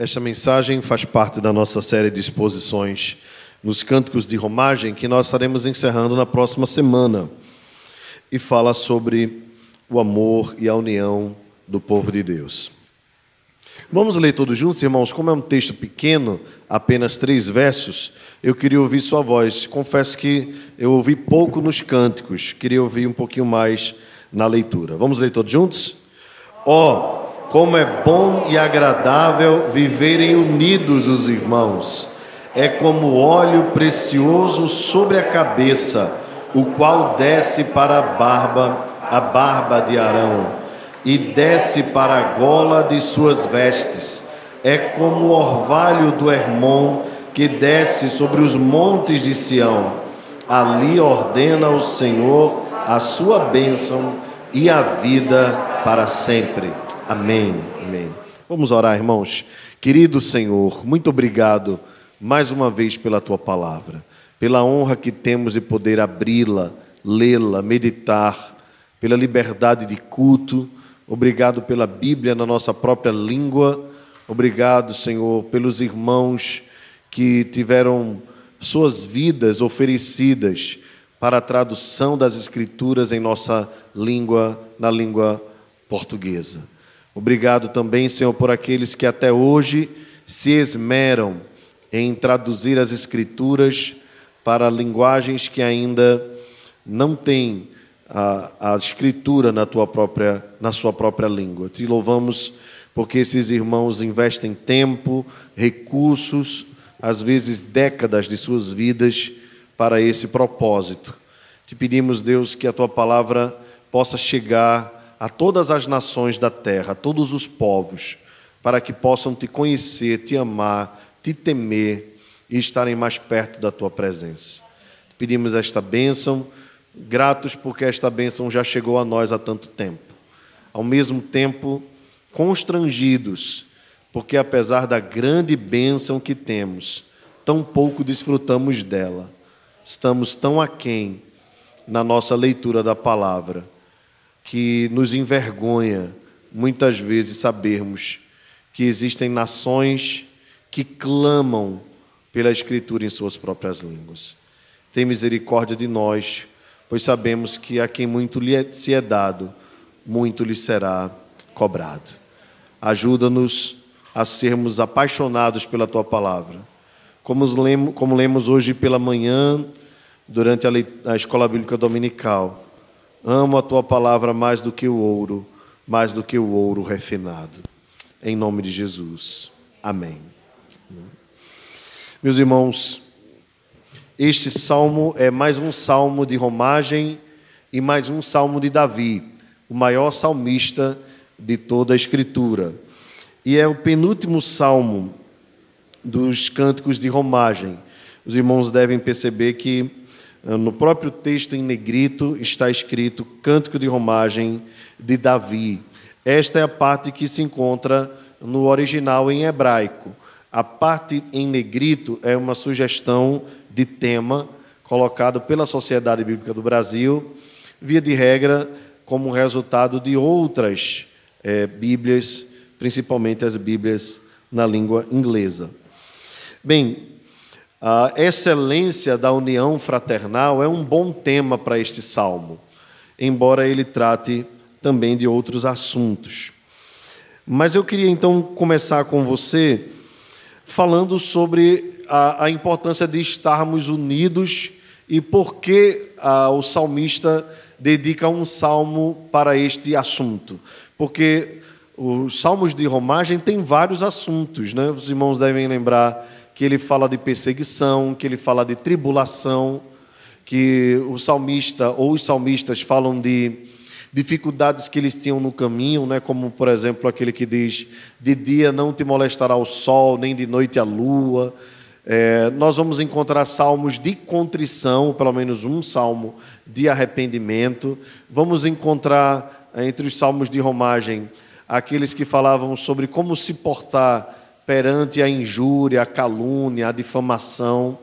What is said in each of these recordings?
Esta mensagem faz parte da nossa série de exposições nos Cânticos de Romagem, que nós estaremos encerrando na próxima semana. E fala sobre o amor e a união do povo de Deus. Vamos ler todos juntos, irmãos? Como é um texto pequeno, apenas três versos, eu queria ouvir sua voz. Confesso que eu ouvi pouco nos cânticos, queria ouvir um pouquinho mais na leitura. Vamos ler todos juntos? Ó. Oh, como é bom e agradável viverem unidos os irmãos. É como óleo precioso sobre a cabeça, o qual desce para a barba, a barba de Arão, e desce para a gola de suas vestes. É como o orvalho do Hermon que desce sobre os montes de Sião. Ali ordena o Senhor a sua bênção e a vida para sempre. Amém. Amém. Vamos orar, irmãos. Querido Senhor, muito obrigado mais uma vez pela tua palavra, pela honra que temos de poder abri-la, lê-la, meditar, pela liberdade de culto. Obrigado pela Bíblia na nossa própria língua. Obrigado, Senhor, pelos irmãos que tiveram suas vidas oferecidas para a tradução das Escrituras em nossa língua, na língua portuguesa. Obrigado também, Senhor, por aqueles que até hoje se esmeram em traduzir as Escrituras para linguagens que ainda não têm a, a Escritura na, tua própria, na sua própria língua. Te louvamos porque esses irmãos investem tempo, recursos, às vezes décadas de suas vidas para esse propósito. Te pedimos, Deus, que a tua palavra possa chegar a todas as nações da terra, a todos os povos, para que possam te conhecer, te amar, te temer e estarem mais perto da tua presença. Pedimos esta bênção, gratos porque esta bênção já chegou a nós há tanto tempo. Ao mesmo tempo, constrangidos, porque apesar da grande bênção que temos, tão pouco desfrutamos dela. Estamos tão aquém na nossa leitura da palavra que nos envergonha muitas vezes sabermos que existem nações que clamam pela Escritura em suas próprias línguas. Tem misericórdia de nós, pois sabemos que a quem muito lhe é, se é dado, muito lhe será cobrado. Ajuda-nos a sermos apaixonados pela tua palavra. Como lemos, como lemos hoje pela manhã, durante a, a escola bíblica dominical Amo a tua palavra mais do que o ouro, mais do que o ouro refinado. Em nome de Jesus. Amém. Meus irmãos, este salmo é mais um salmo de romagem e mais um salmo de Davi, o maior salmista de toda a Escritura. E é o penúltimo salmo dos cânticos de romagem. Os irmãos devem perceber que no próprio texto em negrito está escrito Cântico de Romagem de Davi. Esta é a parte que se encontra no original em hebraico. A parte em negrito é uma sugestão de tema colocado pela Sociedade Bíblica do Brasil, via de regra, como resultado de outras é, Bíblias, principalmente as Bíblias na língua inglesa. Bem, a excelência da união fraternal é um bom tema para este salmo, embora ele trate também de outros assuntos. Mas eu queria então começar com você falando sobre a, a importância de estarmos unidos e por que a, o salmista dedica um salmo para este assunto. Porque os salmos de romagem têm vários assuntos, né? Os irmãos devem lembrar que ele fala de perseguição, que ele fala de tribulação, que o salmista ou os salmistas falam de dificuldades que eles tinham no caminho, né? como por exemplo aquele que diz: de dia não te molestará o sol, nem de noite a lua. É, nós vamos encontrar salmos de contrição, pelo menos um salmo de arrependimento. Vamos encontrar entre os salmos de romagem aqueles que falavam sobre como se portar perante a injúria, a calúnia, a difamação.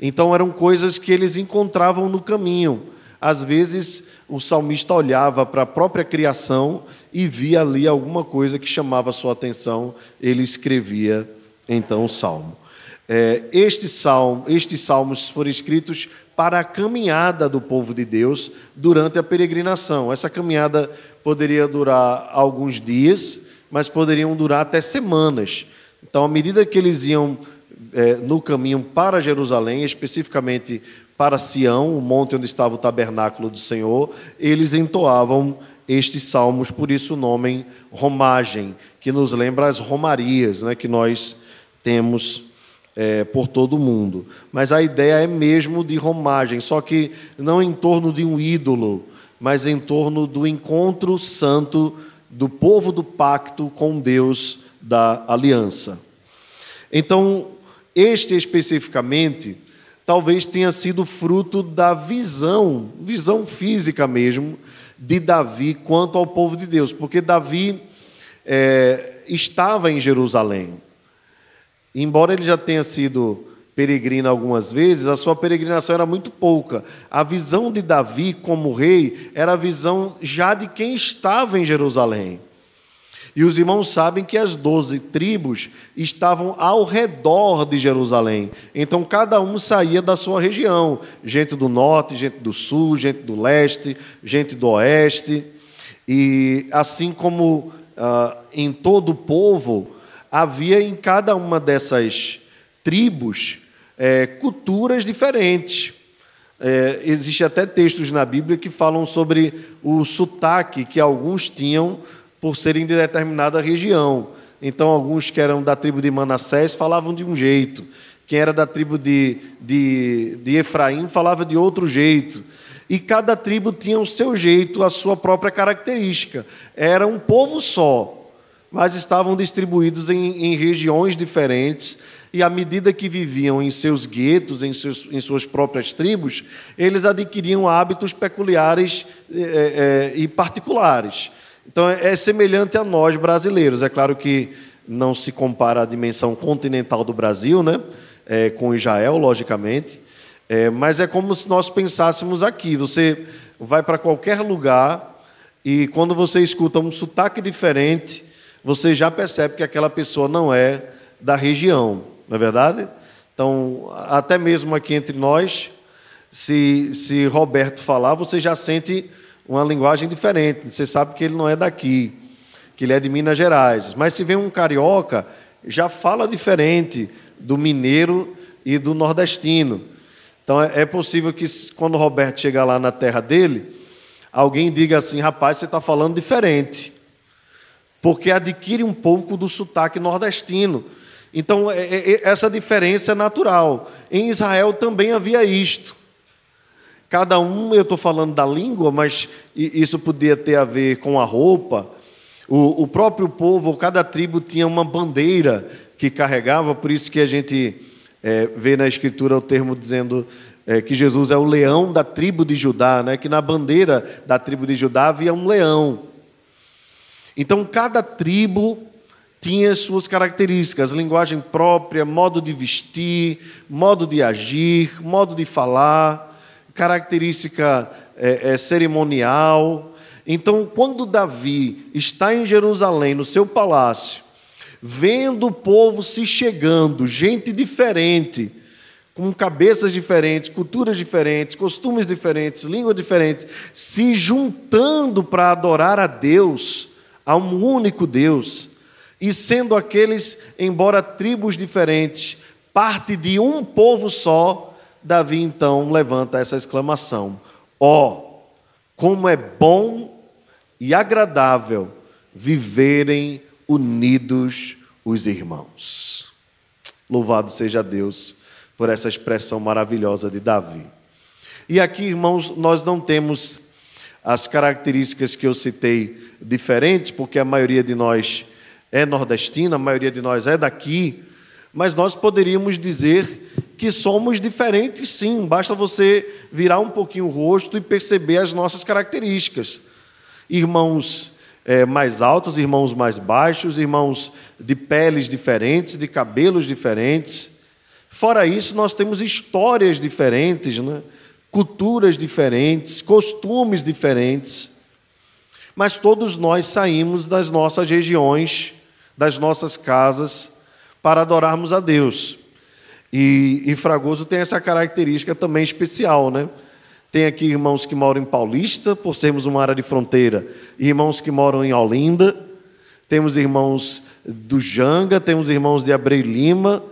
Então eram coisas que eles encontravam no caminho. Às vezes o salmista olhava para a própria criação e via ali alguma coisa que chamava sua atenção, ele escrevia então o salmo. É, este salmo, estes salmos foram escritos para a caminhada do povo de Deus durante a peregrinação. Essa caminhada poderia durar alguns dias, mas poderiam durar até semanas. Então, à medida que eles iam é, no caminho para Jerusalém, especificamente para Sião, o monte onde estava o tabernáculo do Senhor, eles entoavam estes salmos, por isso o nome romagem, que nos lembra as romarias né, que nós temos é, por todo o mundo. Mas a ideia é mesmo de romagem, só que não em torno de um ídolo, mas em torno do encontro santo do povo do pacto com Deus da aliança. Então, este especificamente, talvez tenha sido fruto da visão, visão física mesmo, de Davi quanto ao povo de Deus, porque Davi é, estava em Jerusalém. Embora ele já tenha sido peregrino algumas vezes, a sua peregrinação era muito pouca. A visão de Davi como rei era a visão já de quem estava em Jerusalém. E os irmãos sabem que as doze tribos estavam ao redor de Jerusalém. Então cada um saía da sua região: gente do norte, gente do sul, gente do leste, gente do oeste. E assim como uh, em todo o povo, havia em cada uma dessas tribos é, culturas diferentes. É, Existem até textos na Bíblia que falam sobre o sotaque que alguns tinham por serem de determinada região. Então, alguns que eram da tribo de Manassés falavam de um jeito, quem era da tribo de, de, de Efraim falava de outro jeito. E cada tribo tinha o seu jeito, a sua própria característica. Era um povo só, mas estavam distribuídos em, em regiões diferentes, e à medida que viviam em seus guetos, em, seus, em suas próprias tribos, eles adquiriam hábitos peculiares é, é, e particulares. Então é, semelhante a nós brasileiros. É claro que não se compara a dimensão continental do Brasil, né? É, com Israel, logicamente, é, mas é como se nós pensássemos aqui. Você vai para qualquer lugar e quando você escuta um sotaque diferente, você já percebe que aquela pessoa não é da região, não é verdade? Então, até mesmo aqui entre nós, se, se Roberto falar, você já sente uma linguagem diferente. Você sabe que ele não é daqui, que ele é de Minas Gerais. Mas se vem um carioca, já fala diferente do mineiro e do nordestino. Então é, é possível que quando o Roberto chegar lá na terra dele, alguém diga assim: rapaz, você está falando diferente porque adquire um pouco do sotaque nordestino. Então, é, é, essa diferença é natural. Em Israel também havia isto. Cada um, eu estou falando da língua, mas isso podia ter a ver com a roupa. O, o próprio povo, cada tribo tinha uma bandeira que carregava, por isso que a gente é, vê na Escritura o termo dizendo é, que Jesus é o leão da tribo de Judá, né? que na bandeira da tribo de Judá havia um leão. Então, cada tribo tinha suas características, linguagem própria, modo de vestir, modo de agir, modo de falar, característica é, é, cerimonial. Então, quando Davi está em Jerusalém, no seu palácio, vendo o povo se chegando, gente diferente, com cabeças diferentes, culturas diferentes, costumes diferentes, língua diferente, se juntando para adorar a Deus, a um único Deus, e sendo aqueles, embora tribos diferentes, parte de um povo só, Davi então levanta essa exclamação: Ó, oh, como é bom e agradável viverem unidos os irmãos. Louvado seja Deus por essa expressão maravilhosa de Davi. E aqui, irmãos, nós não temos as características que eu citei diferentes, porque a maioria de nós é nordestina, a maioria de nós é daqui, mas nós poderíamos dizer que somos diferentes sim, basta você virar um pouquinho o rosto e perceber as nossas características. Irmãos é, mais altos, irmãos mais baixos, irmãos de peles diferentes, de cabelos diferentes. Fora isso, nós temos histórias diferentes, né? culturas diferentes, costumes diferentes, mas todos nós saímos das nossas regiões, das nossas casas, para adorarmos a Deus. E, e Fragoso tem essa característica também especial, né? Tem aqui irmãos que moram em Paulista, por sermos uma área de fronteira, irmãos que moram em Olinda, temos irmãos do Janga, temos irmãos de Abreu Lima,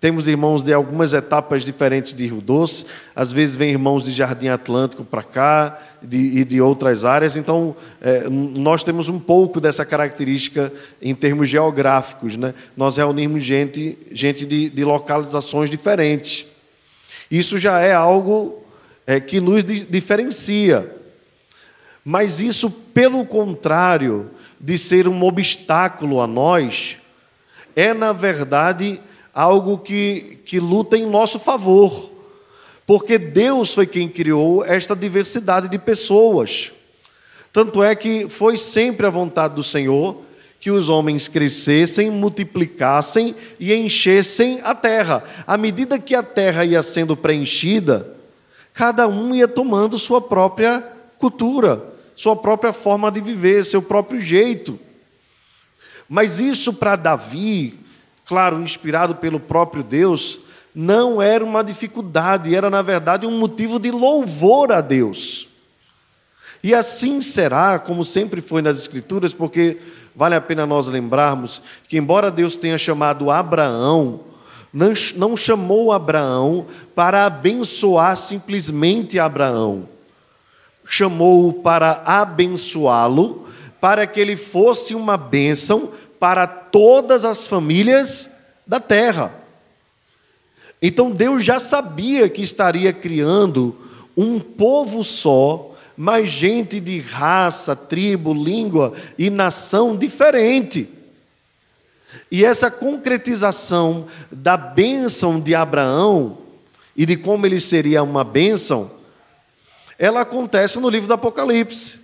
temos irmãos de algumas etapas diferentes de Rio Doce, às vezes vem irmãos de Jardim Atlântico para cá de, e de outras áreas, então é, nós temos um pouco dessa característica em termos geográficos. Né? Nós reunimos gente, gente de, de localizações diferentes. Isso já é algo é, que nos diferencia. Mas isso, pelo contrário de ser um obstáculo a nós, é, na verdade, algo que, que luta em nosso favor, porque Deus foi quem criou esta diversidade de pessoas. Tanto é que foi sempre a vontade do Senhor que os homens crescessem, multiplicassem e enchessem a terra. À medida que a terra ia sendo preenchida, cada um ia tomando sua própria cultura, sua própria forma de viver, seu próprio jeito. Mas isso para Davi claro, inspirado pelo próprio Deus, não era uma dificuldade, era na verdade um motivo de louvor a Deus. E assim será, como sempre foi nas Escrituras, porque vale a pena nós lembrarmos que, embora Deus tenha chamado Abraão, não, chamou Abraão para abençoar simplesmente Abraão, chamou-o para abençoá-lo, para que ele fosse uma bênção para todas as famílias da terra. Então Deus já sabia que estaria criando um povo só, mas gente de raça, tribo, língua e nação diferente. E essa concretização da bênção de Abraão e de como ele seria uma bênção, ela acontece no livro do Apocalipse.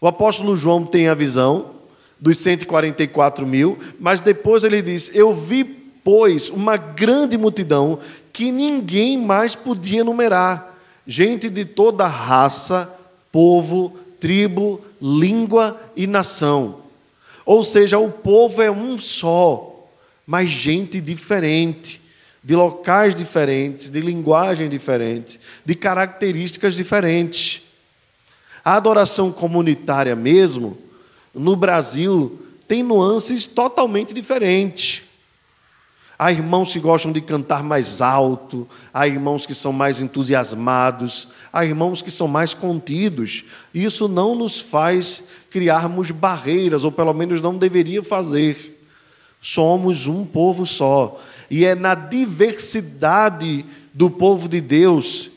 O apóstolo João tem a visão, dos 144 mil, mas depois ele diz: Eu vi, pois, uma grande multidão que ninguém mais podia numerar, gente de toda raça, povo, tribo, língua e nação. Ou seja, o povo é um só, mas gente diferente, de locais diferentes, de linguagem diferente, de características diferentes. A adoração comunitária mesmo, no Brasil tem nuances totalmente diferentes. Há irmãos que gostam de cantar mais alto, há irmãos que são mais entusiasmados, há irmãos que são mais contidos. Isso não nos faz criarmos barreiras, ou pelo menos não deveria fazer. Somos um povo só. E é na diversidade do povo de Deus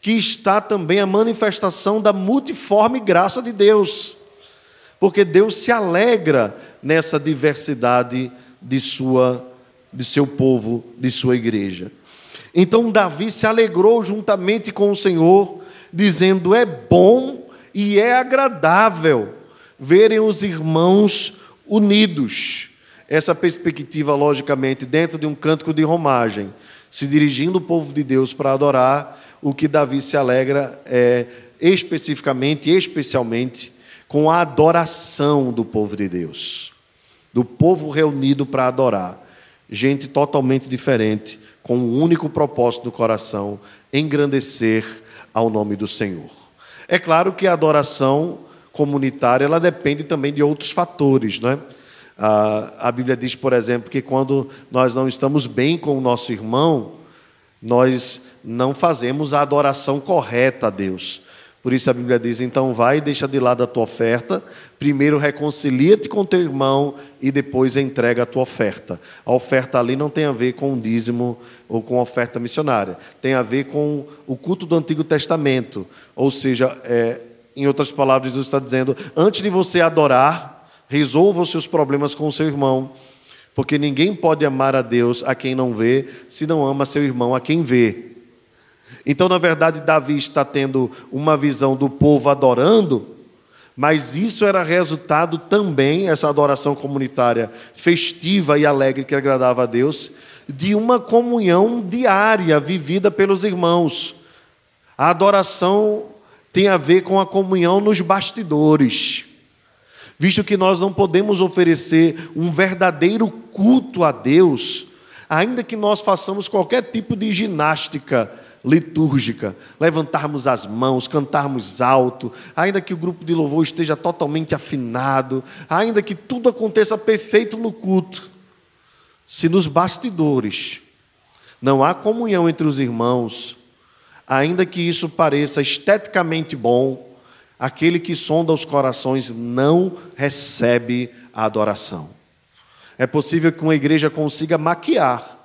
que está também a manifestação da multiforme graça de Deus porque Deus se alegra nessa diversidade de sua de seu povo, de sua igreja. Então Davi se alegrou juntamente com o Senhor, dizendo: "É bom e é agradável verem os irmãos unidos". Essa perspectiva, logicamente, dentro de um cântico de romagem, se dirigindo o povo de Deus para adorar, o que Davi se alegra é especificamente, especialmente, com a adoração do povo de Deus, do povo reunido para adorar. Gente totalmente diferente, com um único propósito no coração: engrandecer ao nome do Senhor. É claro que a adoração comunitária ela depende também de outros fatores, não é? A Bíblia diz, por exemplo, que quando nós não estamos bem com o nosso irmão, nós não fazemos a adoração correta a Deus. Por isso a Bíblia diz: então vai e deixa de lado a tua oferta, primeiro reconcilia-te com teu irmão e depois entrega a tua oferta. A oferta ali não tem a ver com o dízimo ou com a oferta missionária, tem a ver com o culto do Antigo Testamento. Ou seja, é, em outras palavras, Jesus está dizendo: antes de você adorar, resolva os seus problemas com o seu irmão. Porque ninguém pode amar a Deus a quem não vê, se não ama seu irmão a quem vê. Então, na verdade, Davi está tendo uma visão do povo adorando, mas isso era resultado também, essa adoração comunitária festiva e alegre que agradava a Deus, de uma comunhão diária vivida pelos irmãos. A adoração tem a ver com a comunhão nos bastidores, visto que nós não podemos oferecer um verdadeiro culto a Deus, ainda que nós façamos qualquer tipo de ginástica litúrgica, levantarmos as mãos, cantarmos alto, ainda que o grupo de louvor esteja totalmente afinado, ainda que tudo aconteça perfeito no culto, se nos bastidores não há comunhão entre os irmãos, ainda que isso pareça esteticamente bom, aquele que sonda os corações não recebe a adoração. É possível que uma igreja consiga maquiar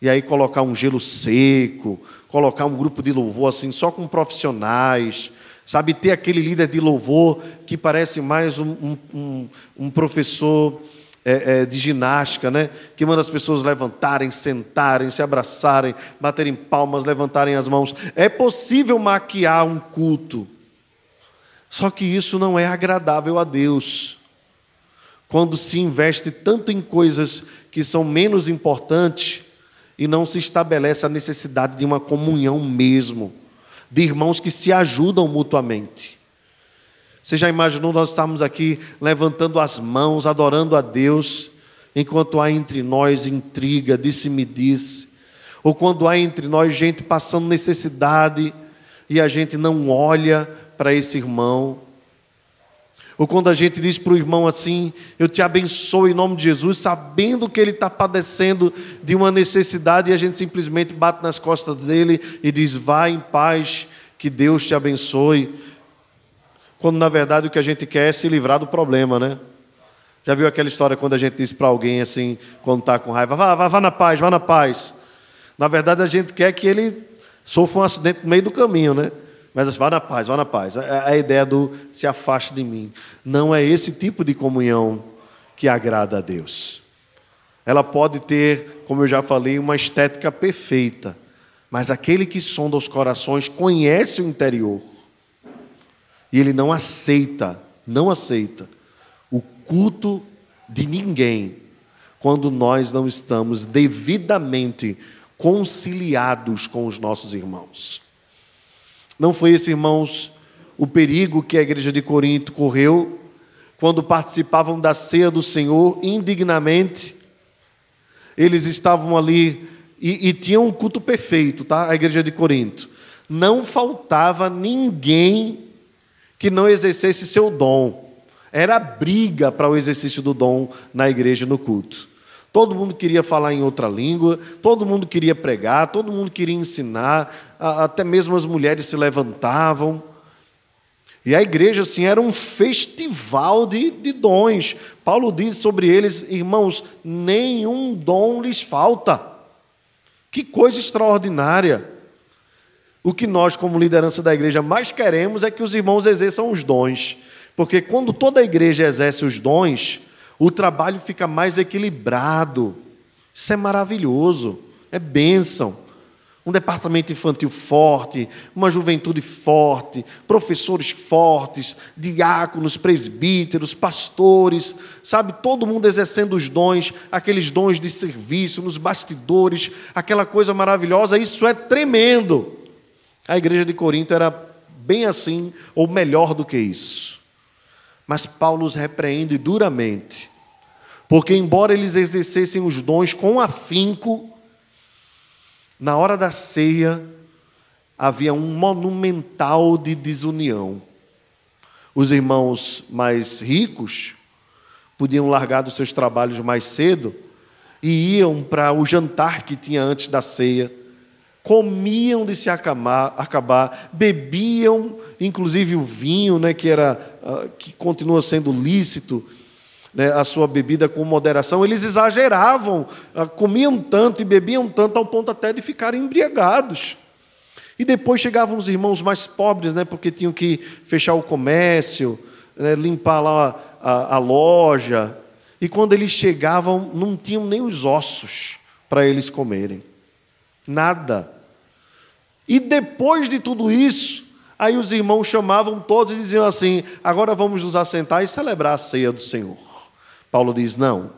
e aí colocar um gelo seco, colocar um grupo de louvor assim, só com profissionais, sabe? Ter aquele líder de louvor que parece mais um, um, um professor é, é, de ginástica, né? Que manda as pessoas levantarem, sentarem, se abraçarem, baterem palmas, levantarem as mãos. É possível maquiar um culto, só que isso não é agradável a Deus. Quando se investe tanto em coisas que são menos importantes e não se estabelece a necessidade de uma comunhão mesmo, de irmãos que se ajudam mutuamente. Você já imaginou nós estarmos aqui levantando as mãos, adorando a Deus, enquanto há entre nós intriga, disse-me-disse, ou quando há entre nós gente passando necessidade e a gente não olha para esse irmão, ou quando a gente diz para o irmão assim: Eu te abençoo em nome de Jesus, sabendo que ele está padecendo de uma necessidade, e a gente simplesmente bate nas costas dele e diz: Vá em paz, que Deus te abençoe. Quando na verdade o que a gente quer é se livrar do problema, né? Já viu aquela história quando a gente diz para alguém assim, quando está com raiva: vá, vá, vá na paz, vá na paz. Na verdade a gente quer que ele sofra um acidente no meio do caminho, né? Mas assim, vá na paz, vá na paz. É, é a ideia do se afaste de mim. Não é esse tipo de comunhão que agrada a Deus. Ela pode ter, como eu já falei, uma estética perfeita, mas aquele que sonda os corações conhece o interior. E ele não aceita, não aceita o culto de ninguém quando nós não estamos devidamente conciliados com os nossos irmãos. Não foi esse, irmãos, o perigo que a igreja de Corinto correu quando participavam da ceia do Senhor indignamente. Eles estavam ali e, e tinham um culto perfeito, tá? A igreja de Corinto. Não faltava ninguém que não exercesse seu dom. Era briga para o exercício do dom na igreja no culto. Todo mundo queria falar em outra língua, todo mundo queria pregar, todo mundo queria ensinar, até mesmo as mulheres se levantavam. E a igreja, assim, era um festival de, de dons. Paulo diz sobre eles, irmãos, nenhum dom lhes falta. Que coisa extraordinária. O que nós, como liderança da igreja, mais queremos é que os irmãos exerçam os dons. Porque quando toda a igreja exerce os dons, o trabalho fica mais equilibrado. Isso é maravilhoso, é bênção. Um departamento infantil forte, uma juventude forte, professores fortes, diáconos, presbíteros, pastores, sabe, todo mundo exercendo os dons, aqueles dons de serviço nos bastidores, aquela coisa maravilhosa, isso é tremendo. A igreja de Corinto era bem assim, ou melhor do que isso. Mas Paulo os repreende duramente, porque, embora eles exercessem os dons com afinco, na hora da ceia havia um monumental de desunião. Os irmãos mais ricos podiam largar dos seus trabalhos mais cedo e iam para o jantar que tinha antes da ceia comiam de se acabar, bebiam, inclusive o vinho, né, que era uh, que continua sendo lícito, né, a sua bebida com moderação. Eles exageravam, uh, comiam tanto e bebiam tanto ao ponto até de ficarem embriagados. E depois chegavam os irmãos mais pobres, né, porque tinham que fechar o comércio, né, limpar lá a, a loja. E quando eles chegavam, não tinham nem os ossos para eles comerem. Nada. E depois de tudo isso, aí os irmãos chamavam todos e diziam assim: agora vamos nos assentar e celebrar a ceia do Senhor. Paulo diz: não,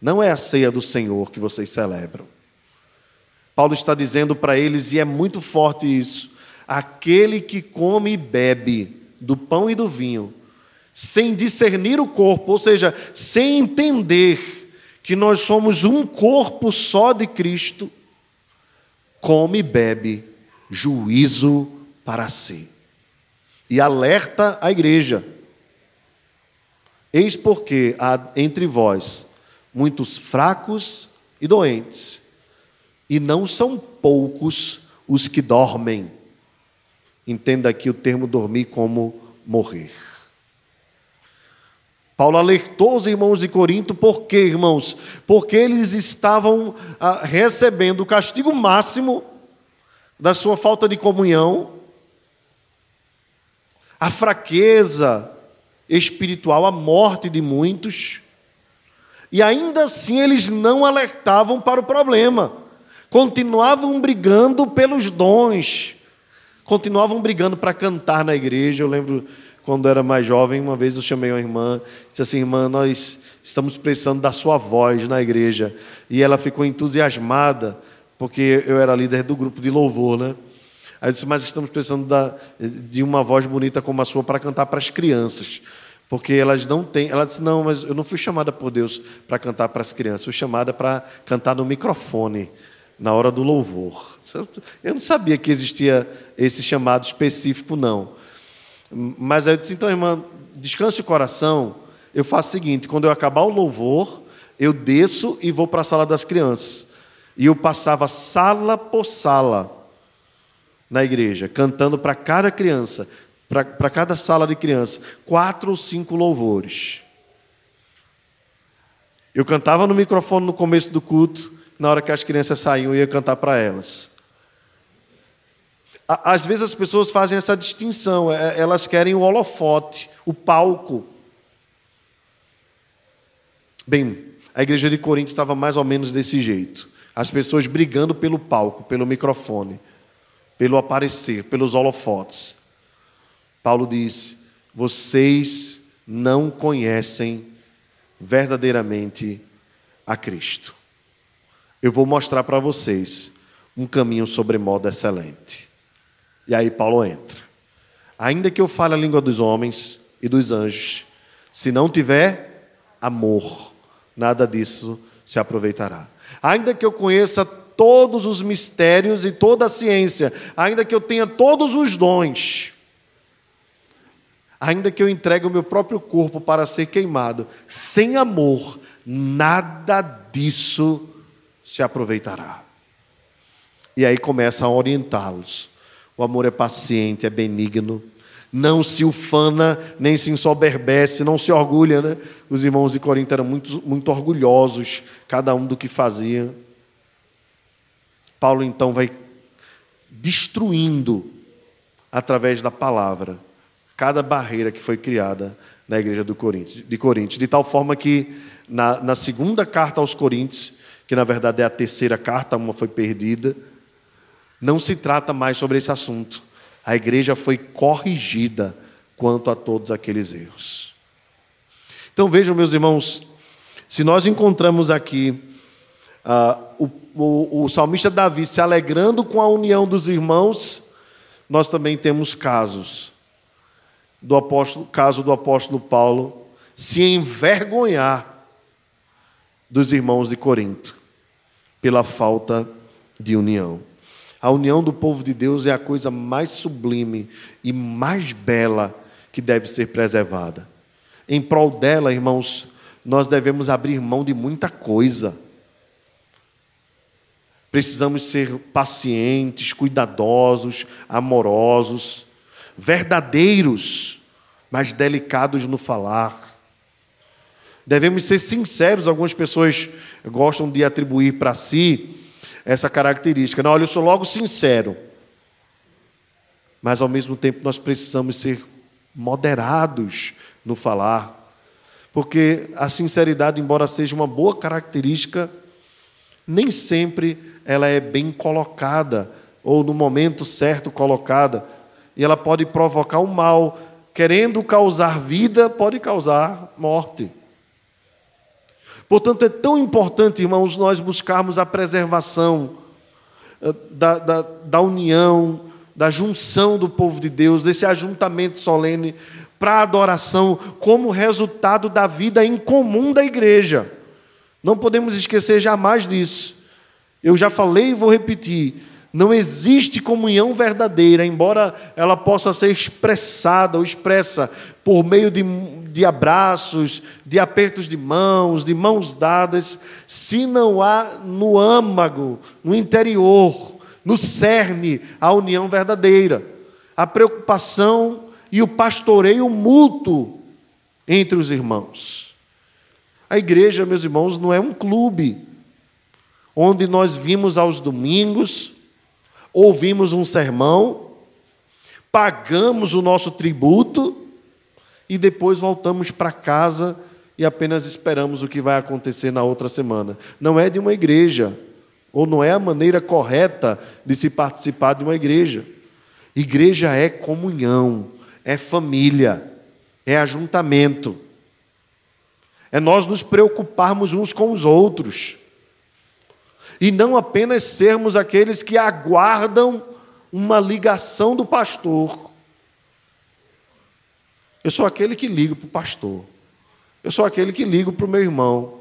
não é a ceia do Senhor que vocês celebram. Paulo está dizendo para eles, e é muito forte isso: aquele que come e bebe do pão e do vinho, sem discernir o corpo, ou seja, sem entender que nós somos um corpo só de Cristo, come e bebe juízo para si. E alerta a igreja. Eis porque há entre vós muitos fracos e doentes, e não são poucos os que dormem. Entenda aqui o termo dormir como morrer. Paulo alertou os irmãos de Corinto, por quê, irmãos? Porque eles estavam ah, recebendo o castigo máximo da sua falta de comunhão, a fraqueza espiritual, a morte de muitos, e ainda assim eles não alertavam para o problema, continuavam brigando pelos dons, continuavam brigando para cantar na igreja. Eu lembro quando era mais jovem, uma vez eu chamei uma irmã, disse assim: irmã, nós estamos precisando da sua voz na igreja. E ela ficou entusiasmada, porque eu era líder do grupo de louvor, né? Aí eu disse: mas estamos precisando da, de uma voz bonita como a sua para cantar para as crianças. Porque elas não têm. Ela disse: não, mas eu não fui chamada por Deus para cantar para as crianças, fui chamada para cantar no microfone na hora do louvor. Eu não sabia que existia esse chamado específico, não. Mas aí eu disse, então, irmã, descanse o coração. Eu faço o seguinte: quando eu acabar o louvor, eu desço e vou para a sala das crianças. E eu passava sala por sala na igreja, cantando para cada criança, para cada sala de criança, quatro ou cinco louvores. Eu cantava no microfone no começo do culto, na hora que as crianças saíam, eu ia cantar para elas. Às vezes as pessoas fazem essa distinção, é, elas querem o holofote, o palco. Bem, a igreja de Corinto estava mais ou menos desse jeito. As pessoas brigando pelo palco, pelo microfone, pelo aparecer, pelos holofotes. Paulo diz: vocês não conhecem verdadeiramente a Cristo eu vou mostrar para vocês um caminho sobremodo excelente. E aí Paulo entra. Ainda que eu fale a língua dos homens e dos anjos, se não tiver amor, nada disso se aproveitará. Ainda que eu conheça todos os mistérios e toda a ciência, ainda que eu tenha todos os dons, ainda que eu entregue o meu próprio corpo para ser queimado, sem amor, nada disso se aproveitará. E aí começa a orientá-los. O amor é paciente, é benigno, não se ufana, nem se ensoberbece, não se orgulha. Né? Os irmãos de Corinto eram muito, muito orgulhosos, cada um do que fazia. Paulo então vai destruindo, através da palavra, cada barreira que foi criada na igreja do de Corinto, de tal forma que na, na segunda carta aos Coríntios, que na verdade é a terceira carta, uma foi perdida. Não se trata mais sobre esse assunto. A igreja foi corrigida quanto a todos aqueles erros. Então vejam, meus irmãos, se nós encontramos aqui uh, o, o, o salmista Davi se alegrando com a união dos irmãos, nós também temos casos do apóstolo, caso do apóstolo Paulo se envergonhar dos irmãos de Corinto, pela falta de união. A união do povo de Deus é a coisa mais sublime e mais bela que deve ser preservada. Em prol dela, irmãos, nós devemos abrir mão de muita coisa. Precisamos ser pacientes, cuidadosos, amorosos, verdadeiros, mas delicados no falar Devemos ser sinceros, algumas pessoas gostam de atribuir para si essa característica. Não, olha, eu sou logo sincero. Mas ao mesmo tempo nós precisamos ser moderados no falar. Porque a sinceridade, embora seja uma boa característica, nem sempre ela é bem colocada ou no momento certo colocada, e ela pode provocar um mal, querendo causar vida, pode causar morte. Portanto, é tão importante, irmãos, nós buscarmos a preservação eh, da, da, da união, da junção do povo de Deus, desse ajuntamento solene para a adoração, como resultado da vida em comum da igreja. Não podemos esquecer jamais disso. Eu já falei e vou repetir. Não existe comunhão verdadeira, embora ela possa ser expressada ou expressa por meio de, de abraços, de apertos de mãos, de mãos dadas, se não há no âmago, no interior, no cerne, a união verdadeira, a preocupação e o pastoreio mútuo entre os irmãos. A igreja, meus irmãos, não é um clube onde nós vimos aos domingos, ouvimos um sermão, pagamos o nosso tributo e depois voltamos para casa e apenas esperamos o que vai acontecer na outra semana. Não é de uma igreja, ou não é a maneira correta de se participar de uma igreja. Igreja é comunhão, é família, é ajuntamento. É nós nos preocuparmos uns com os outros. E não apenas sermos aqueles que aguardam uma ligação do pastor. Eu sou aquele que ligo para o pastor. Eu sou aquele que ligo para o meu irmão.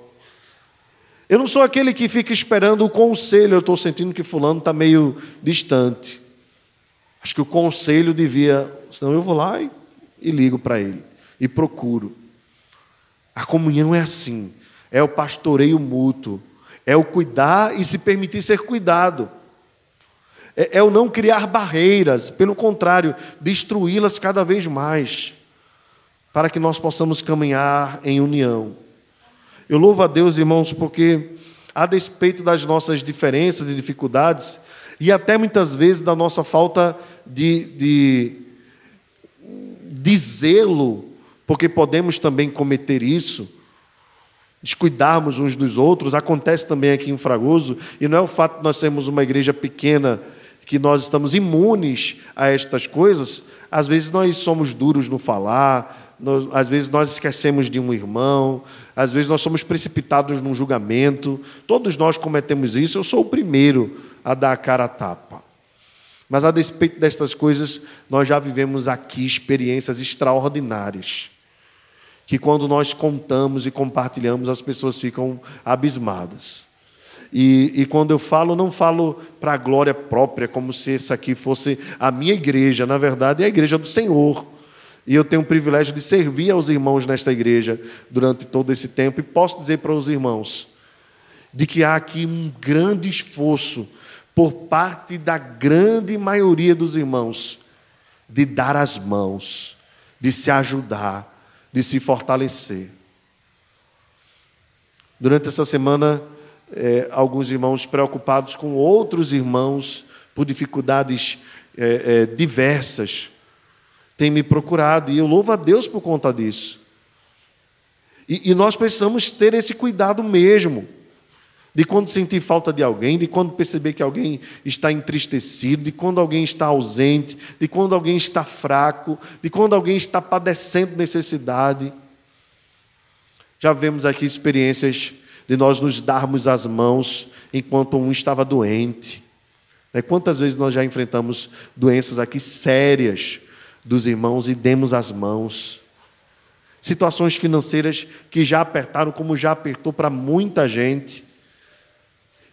Eu não sou aquele que fica esperando o conselho. Eu estou sentindo que Fulano está meio distante. Acho que o conselho devia. Senão eu vou lá e, e ligo para ele. E procuro. A comunhão é assim. É o pastoreio mútuo é o cuidar e se permitir ser cuidado. É, é o não criar barreiras, pelo contrário, destruí-las cada vez mais, para que nós possamos caminhar em união. Eu louvo a Deus, irmãos, porque, a despeito das nossas diferenças e dificuldades, e até muitas vezes da nossa falta de, de, de zelo, porque podemos também cometer isso, descuidarmos uns dos outros, acontece também aqui em Fragoso, e não é o fato de nós sermos uma igreja pequena que nós estamos imunes a estas coisas, às vezes nós somos duros no falar, nós, às vezes nós esquecemos de um irmão, às vezes nós somos precipitados num julgamento, todos nós cometemos isso, eu sou o primeiro a dar a cara a tapa. Mas a despeito destas coisas, nós já vivemos aqui experiências extraordinárias que quando nós contamos e compartilhamos, as pessoas ficam abismadas. E, e quando eu falo, não falo para a glória própria, como se essa aqui fosse a minha igreja, na verdade é a igreja do Senhor. E eu tenho o privilégio de servir aos irmãos nesta igreja durante todo esse tempo, e posso dizer para os irmãos de que há aqui um grande esforço por parte da grande maioria dos irmãos de dar as mãos, de se ajudar, de se fortalecer. Durante essa semana, é, alguns irmãos preocupados com outros irmãos por dificuldades é, é, diversas têm me procurado e eu louvo a Deus por conta disso. E, e nós precisamos ter esse cuidado mesmo de quando sentir falta de alguém, de quando perceber que alguém está entristecido, de quando alguém está ausente, de quando alguém está fraco, de quando alguém está padecendo necessidade. Já vemos aqui experiências de nós nos darmos as mãos enquanto um estava doente. Né, quantas vezes nós já enfrentamos doenças aqui sérias dos irmãos e demos as mãos? Situações financeiras que já apertaram, como já apertou para muita gente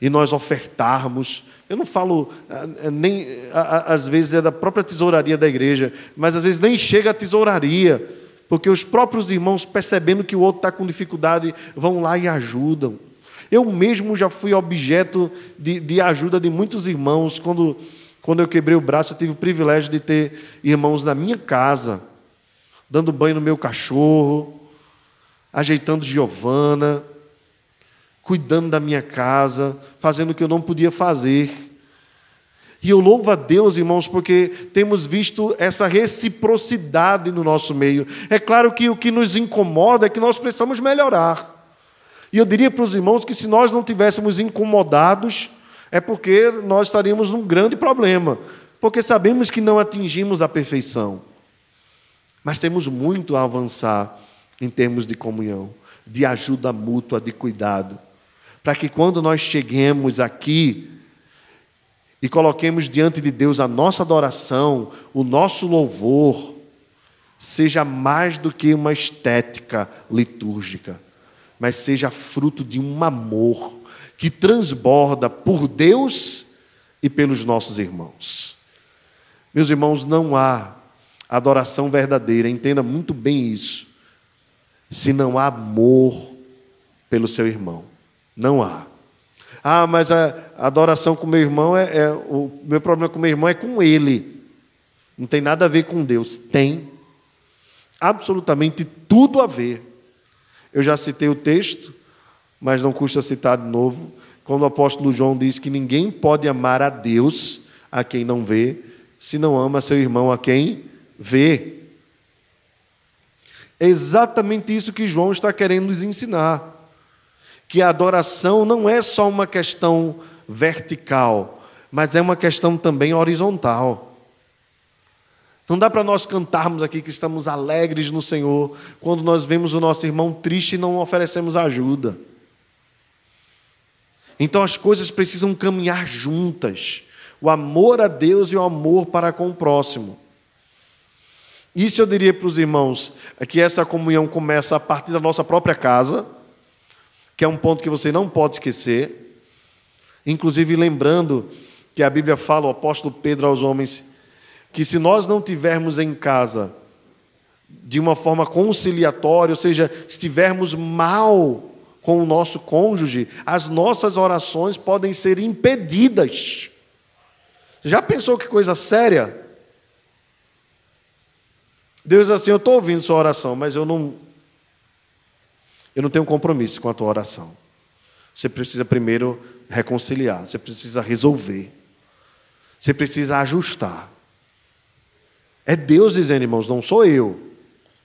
e nós ofertarmos. Eu não falo ah, ah, nem às vezes é da própria tesouraria da igreja, mas às vezes nem chega a tesouraria, porque os próprios irmãos percebendo que o outro está com dificuldade vão lá e ajudam. Eu mesmo já fui objeto de, de ajuda de muitos irmãos quando quando eu quebrei o braço, eu tive o privilégio de ter irmãos na minha casa, dando banho no meu cachorro, ajeitando Giovana, cuidando da minha casa, fazendo o que eu não podia fazer. E eu louvo a Deus, irmãos, porque temos visto essa reciprocidade no nosso meio. É claro que o que nos incomoda é que nós precisamos melhorar. E eu diria para os irmãos que se nós não tivéssemos incomodados, é porque nós estaríamos num grande problema, porque sabemos que não atingimos a perfeição. Mas temos muito a avançar em termos de comunhão, de ajuda mútua, de cuidado para que quando nós cheguemos aqui, e coloquemos diante de Deus a nossa adoração, o nosso louvor, seja mais do que uma estética litúrgica, mas seja fruto de um amor que transborda por Deus e pelos nossos irmãos. Meus irmãos, não há adoração verdadeira, entenda muito bem isso, se não há amor pelo seu irmão. Não há. Ah, mas a adoração com meu irmão é, é, o meu problema com meu irmão é com ele. Não tem nada a ver com Deus. Tem absolutamente tudo a ver. Eu já citei o texto, mas não custa citar de novo, quando o apóstolo João diz que ninguém pode amar a Deus a quem não vê, se não ama seu irmão a quem vê. É exatamente isso que João está querendo nos ensinar que a adoração não é só uma questão vertical, mas é uma questão também horizontal. Não dá para nós cantarmos aqui que estamos alegres no Senhor quando nós vemos o nosso irmão triste e não oferecemos ajuda. Então as coisas precisam caminhar juntas. O amor a Deus e o amor para com o próximo. Isso eu diria para os irmãos, é que essa comunhão começa a partir da nossa própria casa que é um ponto que você não pode esquecer. Inclusive, lembrando que a Bíblia fala, o apóstolo Pedro aos homens, que se nós não tivermos em casa de uma forma conciliatória, ou seja, estivermos mal com o nosso cônjuge, as nossas orações podem ser impedidas. Já pensou que coisa séria? Deus assim: Eu estou ouvindo sua oração, mas eu não, eu não tenho compromisso com a tua oração. Você precisa primeiro reconciliar, você precisa resolver, você precisa ajustar. É Deus dizendo, irmãos, não sou eu,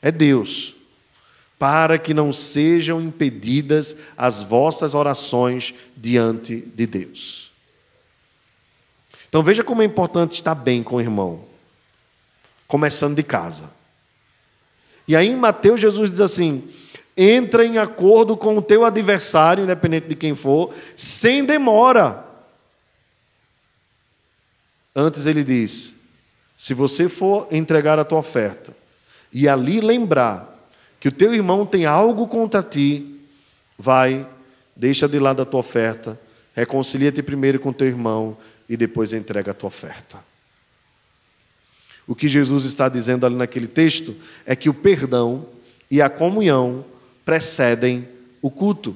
é Deus. Para que não sejam impedidas as vossas orações diante de Deus. Então veja como é importante estar bem com o irmão, começando de casa. E aí em Mateus Jesus diz assim: entra em acordo com o teu adversário, independente de quem for, sem demora. Antes ele diz: se você for entregar a tua oferta e ali lembrar que o teu irmão tem algo contra ti, vai, deixa de lado a tua oferta, reconcilia-te primeiro com teu irmão e depois entrega a tua oferta. O que Jesus está dizendo ali naquele texto é que o perdão e a comunhão precedem o culto.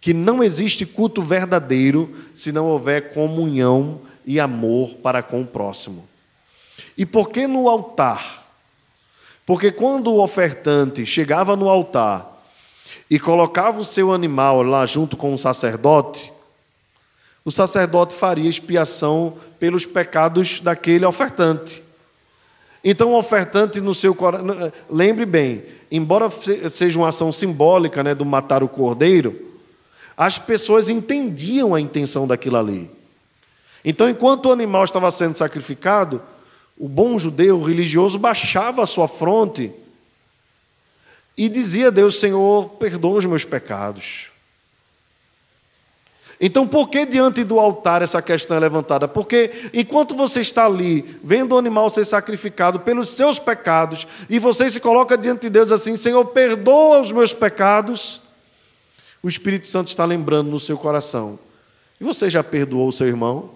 Que não existe culto verdadeiro se não houver comunhão e amor para com o próximo. E por que no altar? Porque quando o ofertante chegava no altar e colocava o seu animal lá junto com o sacerdote, o sacerdote faria expiação pelos pecados daquele ofertante. Então, o ofertante no seu coração. Lembre bem, embora seja uma ação simbólica né, do matar o cordeiro, as pessoas entendiam a intenção daquilo ali. Então, enquanto o animal estava sendo sacrificado, o bom judeu o religioso baixava a sua fronte e dizia a Deus: Senhor, perdoa os meus pecados. Então, por que diante do altar essa questão é levantada? Porque enquanto você está ali, vendo o animal ser sacrificado pelos seus pecados, e você se coloca diante de Deus assim: Senhor, perdoa os meus pecados, o Espírito Santo está lembrando no seu coração. E você já perdoou o seu irmão?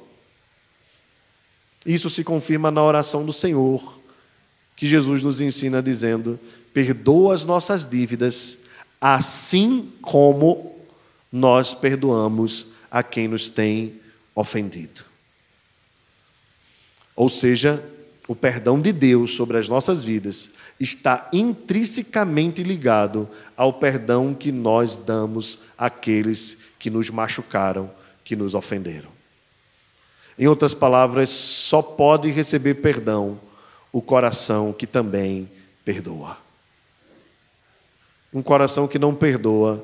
Isso se confirma na oração do Senhor, que Jesus nos ensina dizendo: Perdoa as nossas dívidas, assim como nós perdoamos a quem nos tem ofendido. Ou seja, o perdão de Deus sobre as nossas vidas está intrinsecamente ligado ao perdão que nós damos àqueles que nos machucaram, que nos ofenderam. Em outras palavras, só pode receber perdão o coração que também perdoa. Um coração que não perdoa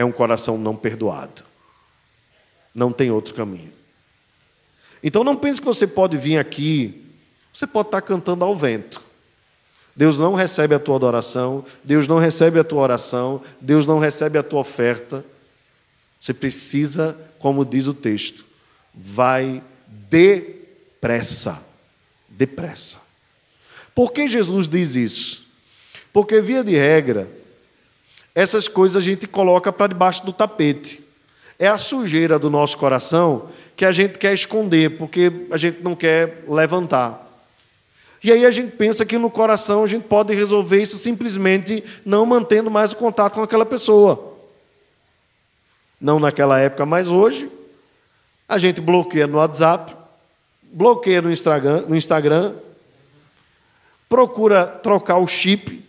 é um coração não perdoado. Não tem outro caminho. Então não pense que você pode vir aqui, você pode estar cantando ao vento. Deus não recebe a tua adoração, Deus não recebe a tua oração, Deus não recebe a tua oferta. Você precisa, como diz o texto, vai depressa. Depressa. Por que Jesus diz isso? Porque, via de regra, essas coisas a gente coloca para debaixo do tapete. É a sujeira do nosso coração que a gente quer esconder, porque a gente não quer levantar. E aí a gente pensa que no coração a gente pode resolver isso simplesmente não mantendo mais o contato com aquela pessoa. Não naquela época, mas hoje, a gente bloqueia no WhatsApp, bloqueia no Instagram, no Instagram procura trocar o chip,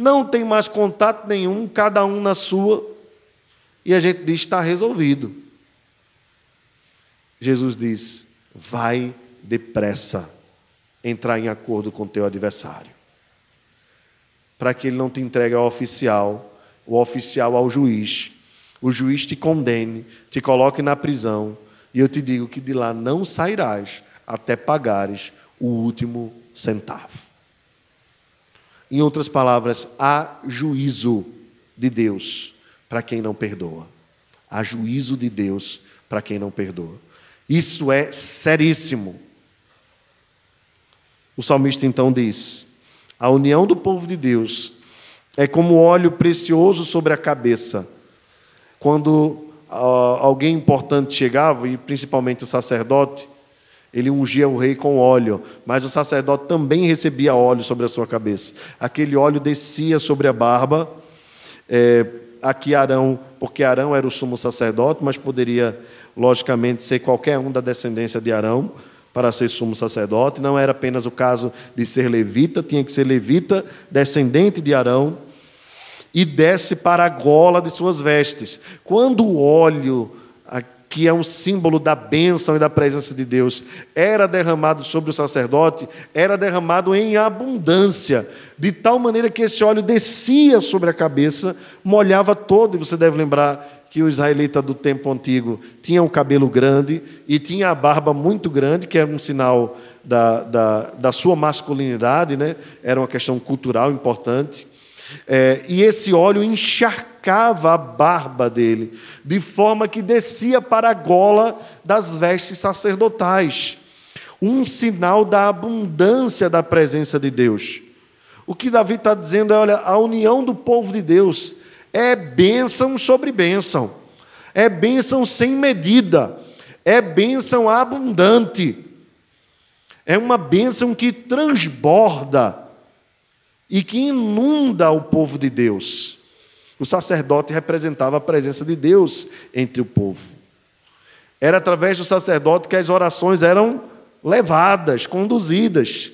não tem mais contato nenhum, cada um na sua, e a gente diz: está resolvido. Jesus diz: vai depressa entrar em acordo com teu adversário, para que ele não te entregue ao oficial, o oficial ao juiz, o juiz te condene, te coloque na prisão, e eu te digo que de lá não sairás até pagares o último centavo. Em outras palavras, há juízo de Deus para quem não perdoa. Há juízo de Deus para quem não perdoa. Isso é seríssimo. O salmista então diz: a união do povo de Deus é como óleo precioso sobre a cabeça. Quando uh, alguém importante chegava, e principalmente o sacerdote, ele ungia o rei com óleo, mas o sacerdote também recebia óleo sobre a sua cabeça. Aquele óleo descia sobre a barba. É, aqui Arão, porque Arão era o sumo sacerdote, mas poderia, logicamente, ser qualquer um da descendência de Arão para ser sumo sacerdote. Não era apenas o caso de ser levita, tinha que ser levita, descendente de Arão, e desce para a gola de suas vestes. Quando o óleo que é um símbolo da bênção e da presença de Deus, era derramado sobre o sacerdote, era derramado em abundância, de tal maneira que esse óleo descia sobre a cabeça, molhava todo, e você deve lembrar que o israelita do tempo antigo tinha o cabelo grande e tinha a barba muito grande, que era um sinal da, da, da sua masculinidade, né? era uma questão cultural importante. É, e esse óleo encharcava a barba dele, de forma que descia para a gola das vestes sacerdotais um sinal da abundância da presença de Deus. O que Davi está dizendo é: olha, a união do povo de Deus é bênção sobre bênção, é bênção sem medida, é bênção abundante, é uma bênção que transborda e que inunda o povo de Deus. O sacerdote representava a presença de Deus entre o povo. Era através do sacerdote que as orações eram levadas, conduzidas.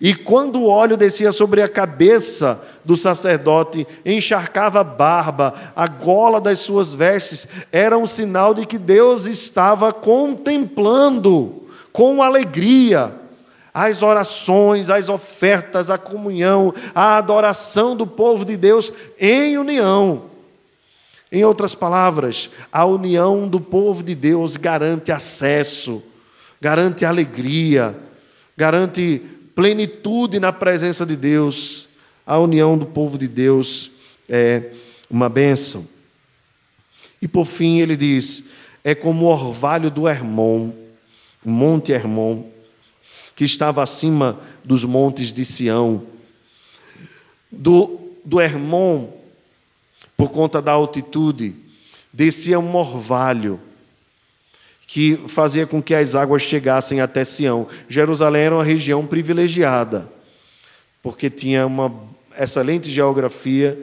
E quando o óleo descia sobre a cabeça do sacerdote, encharcava a barba, a gola das suas vestes, era um sinal de que Deus estava contemplando com alegria as orações, as ofertas, a comunhão, a adoração do povo de Deus em união. Em outras palavras, a união do povo de Deus garante acesso, garante alegria, garante plenitude na presença de Deus. A união do povo de Deus é uma bênção. E por fim ele diz: é como o orvalho do Hermon, Monte Hermon que estava acima dos montes de Sião. Do, do Hermon, por conta da altitude, descia um orvalho que fazia com que as águas chegassem até Sião. Jerusalém era uma região privilegiada, porque tinha uma excelente geografia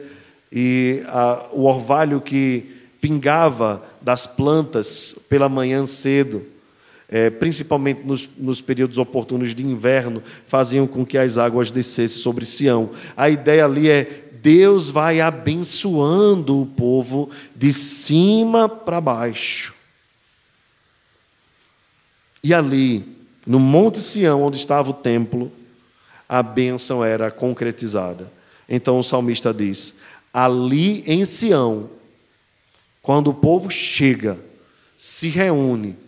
e a, o orvalho que pingava das plantas pela manhã cedo é, principalmente nos, nos, períodos oportunos de inverno, faziam com que as águas descessem sobre Sião. A ideia ali é Deus vai abençoando o povo de cima para baixo. E ali, no Monte Sião, onde estava o templo, a bênção era concretizada. Então o salmista diz: ali em Sião, quando o povo chega, se reúne,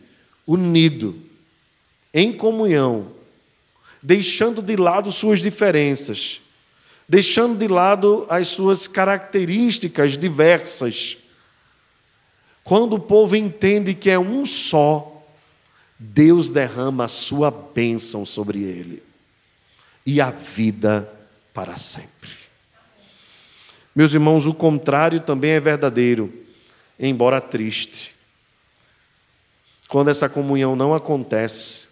unido, em comunhão, deixando de lado suas diferenças, deixando de lado as suas características diversas. Quando o povo entende que é um só, Deus derrama a sua bênção sobre ele e a vida para sempre. Meus irmãos, o contrário também é verdadeiro, embora triste. Quando essa comunhão não acontece,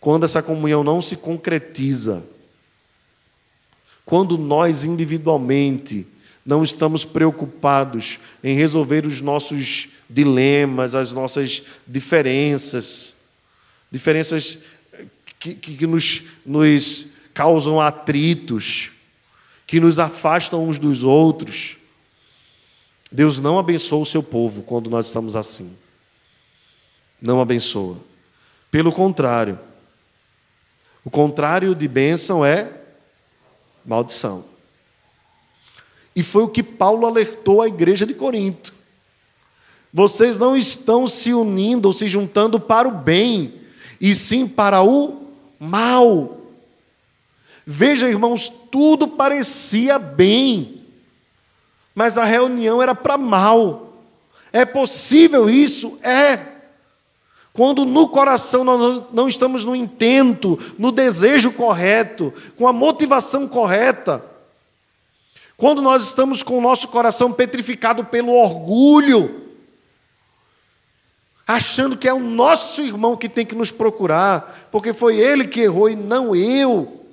quando essa comunhão não se concretiza, quando nós individualmente não estamos preocupados em resolver os nossos dilemas, as nossas diferenças, diferenças que, que, que nos, nos causam atritos, que nos afastam uns dos outros. Deus não abençoa o seu povo quando nós estamos assim. Não abençoa. Pelo contrário, o contrário de bênção é maldição. E foi o que Paulo alertou à igreja de Corinto. Vocês não estão se unindo ou se juntando para o bem, e sim para o mal. Veja, irmãos, tudo parecia bem, mas a reunião era para mal. É possível isso? É. Quando no coração nós não estamos no intento, no desejo correto, com a motivação correta, quando nós estamos com o nosso coração petrificado pelo orgulho, achando que é o nosso irmão que tem que nos procurar, porque foi ele que errou e não eu.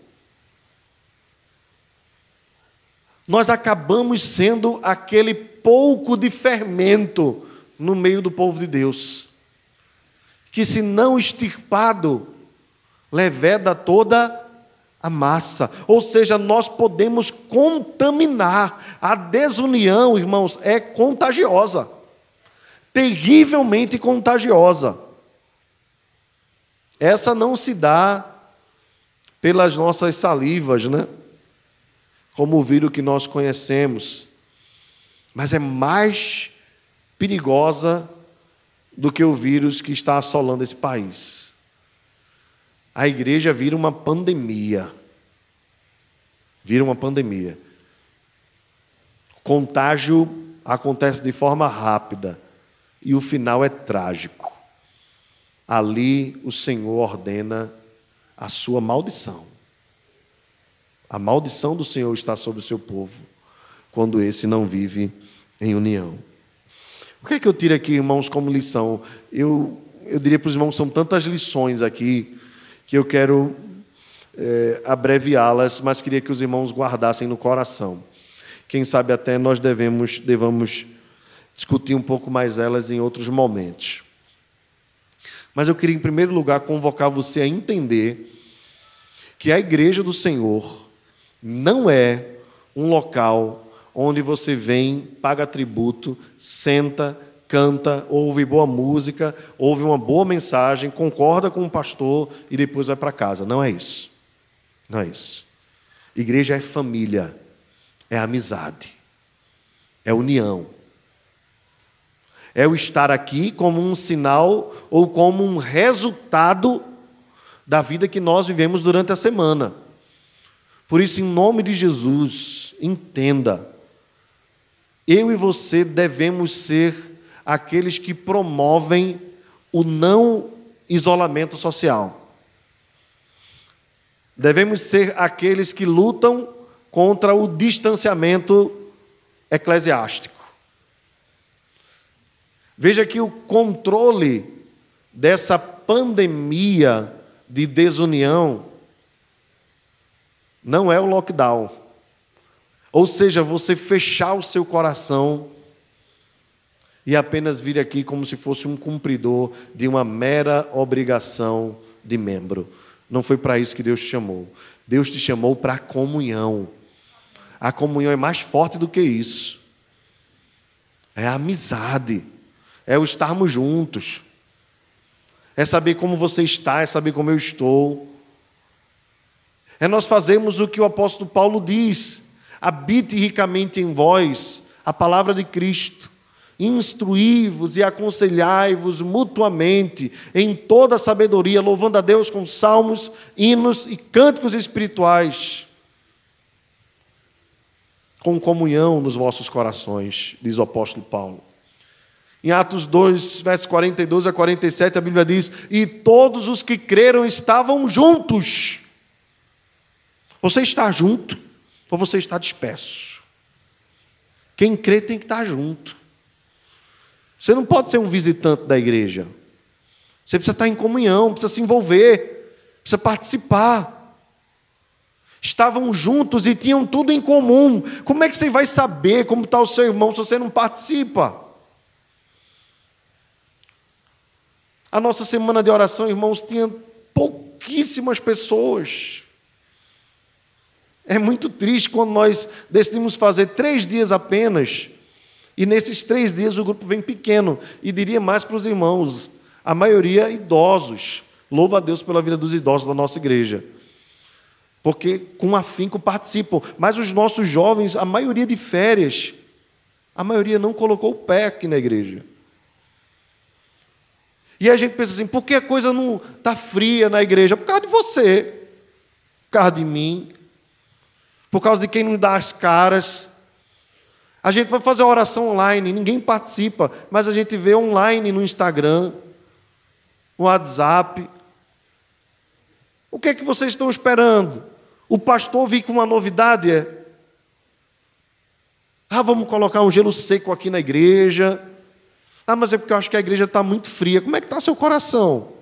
Nós acabamos sendo aquele pouco de fermento no meio do povo de Deus, que se não extirpado, leveda toda a massa. Ou seja, nós podemos contaminar. A desunião, irmãos, é contagiosa. Terrivelmente contagiosa. Essa não se dá pelas nossas salivas, né? Como o vírus que nós conhecemos. Mas é mais perigosa do que o vírus que está assolando esse país a igreja vira uma pandemia. Vira uma pandemia. Contágio acontece de forma rápida e o final é trágico. Ali o Senhor ordena a sua maldição. A maldição do Senhor está sobre o seu povo quando esse não vive em união. O que é que eu tiro aqui, irmãos, como lição? Eu, eu diria para os irmãos, são tantas lições aqui que eu quero é, abreviá-las, mas queria que os irmãos guardassem no coração. Quem sabe até nós devemos, devamos discutir um pouco mais elas em outros momentos. Mas eu queria, em primeiro lugar, convocar você a entender que a igreja do Senhor não é um local onde você vem, paga tributo, senta, canta, ouve boa música, ouve uma boa mensagem, concorda com o pastor e depois vai para casa. Não é isso. Não é isso. Igreja é família, é amizade, é união. É o estar aqui como um sinal ou como um resultado da vida que nós vivemos durante a semana. Por isso, em nome de Jesus, entenda, eu e você devemos ser aqueles que promovem o não isolamento social. Devemos ser aqueles que lutam contra o distanciamento eclesiástico. Veja que o controle dessa pandemia de desunião não é o lockdown. Ou seja, você fechar o seu coração e apenas vir aqui como se fosse um cumpridor de uma mera obrigação de membro. Não foi para isso que Deus te chamou. Deus te chamou para a comunhão. A comunhão é mais forte do que isso. É a amizade, é o estarmos juntos, é saber como você está, é saber como eu estou. É nós fazermos o que o apóstolo Paulo diz: habite ricamente em vós a palavra de Cristo instruí-vos e aconselhai-vos mutuamente em toda a sabedoria, louvando a Deus com salmos, hinos e cânticos espirituais, com comunhão nos vossos corações, diz o apóstolo Paulo. Em Atos 2, versos 42 a 47, a Bíblia diz: E todos os que creram estavam juntos. Você está junto ou você está disperso? Quem crê tem que estar junto. Você não pode ser um visitante da igreja. Você precisa estar em comunhão, precisa se envolver, precisa participar. Estavam juntos e tinham tudo em comum. Como é que você vai saber como está o seu irmão se você não participa? A nossa semana de oração, irmãos, tinha pouquíssimas pessoas. É muito triste quando nós decidimos fazer três dias apenas, e nesses três dias o grupo vem pequeno, e diria mais para os irmãos, a maioria idosos. Louva a Deus pela vida dos idosos da nossa igreja. Porque com afinco participam. Mas os nossos jovens, a maioria de férias, a maioria não colocou o pé aqui na igreja. E a gente pensa assim: por que a coisa não está fria na igreja? Por causa de você, por causa de mim, por causa de quem não dá as caras. A gente vai fazer oração online, ninguém participa, mas a gente vê online no Instagram, no WhatsApp. O que é que vocês estão esperando? O pastor vir com uma novidade é. Ah, vamos colocar um gelo seco aqui na igreja. Ah, mas é porque eu acho que a igreja está muito fria. Como é que está seu coração?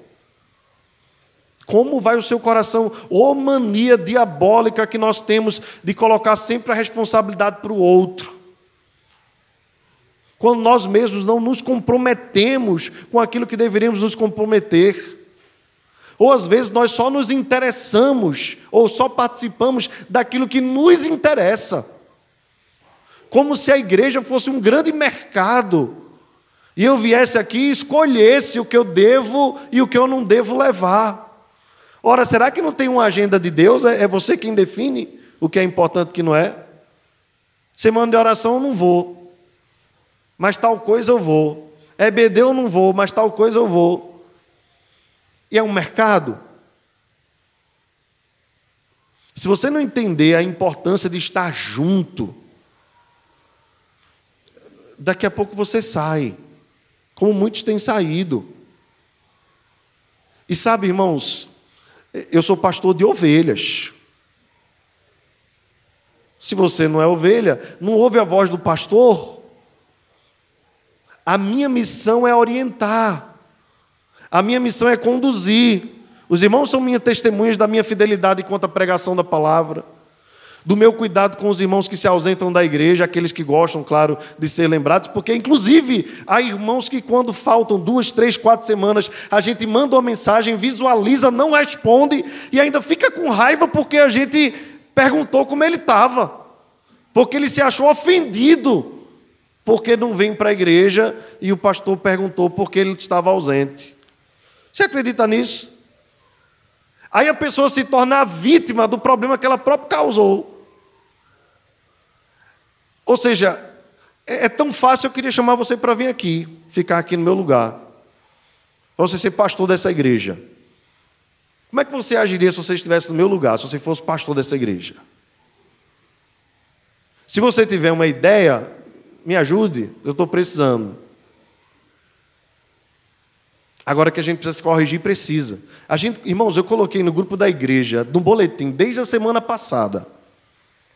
Como vai o seu coração? Ô mania diabólica que nós temos de colocar sempre a responsabilidade para o outro. Quando nós mesmos não nos comprometemos com aquilo que deveríamos nos comprometer. Ou às vezes nós só nos interessamos, ou só participamos daquilo que nos interessa. Como se a igreja fosse um grande mercado e eu viesse aqui e escolhesse o que eu devo e o que eu não devo levar. Ora, será que não tem uma agenda de Deus? É, é você quem define o que é importante e o que não é? Semana de oração eu não vou, mas tal coisa eu vou. EBD eu não vou, mas tal coisa eu vou. E é um mercado. Se você não entender a importância de estar junto, daqui a pouco você sai como muitos têm saído. E sabe, irmãos, eu sou pastor de ovelhas. Se você não é ovelha, não ouve a voz do pastor. A minha missão é orientar. A minha missão é conduzir. Os irmãos são minhas testemunhas da minha fidelidade quanto à pregação da palavra do meu cuidado com os irmãos que se ausentam da igreja, aqueles que gostam, claro, de ser lembrados, porque, inclusive, há irmãos que, quando faltam duas, três, quatro semanas, a gente manda uma mensagem, visualiza, não responde e ainda fica com raiva porque a gente perguntou como ele estava, porque ele se achou ofendido porque não vem para a igreja e o pastor perguntou porque ele estava ausente. Você acredita nisso? Aí a pessoa se torna a vítima do problema que ela própria causou. Ou seja, é, é tão fácil, eu queria chamar você para vir aqui, ficar aqui no meu lugar. Para você ser pastor dessa igreja. Como é que você agiria se você estivesse no meu lugar, se você fosse pastor dessa igreja? Se você tiver uma ideia, me ajude, eu estou precisando. Agora que a gente precisa se corrigir, precisa. A gente, irmãos, eu coloquei no grupo da igreja, no boletim, desde a semana passada.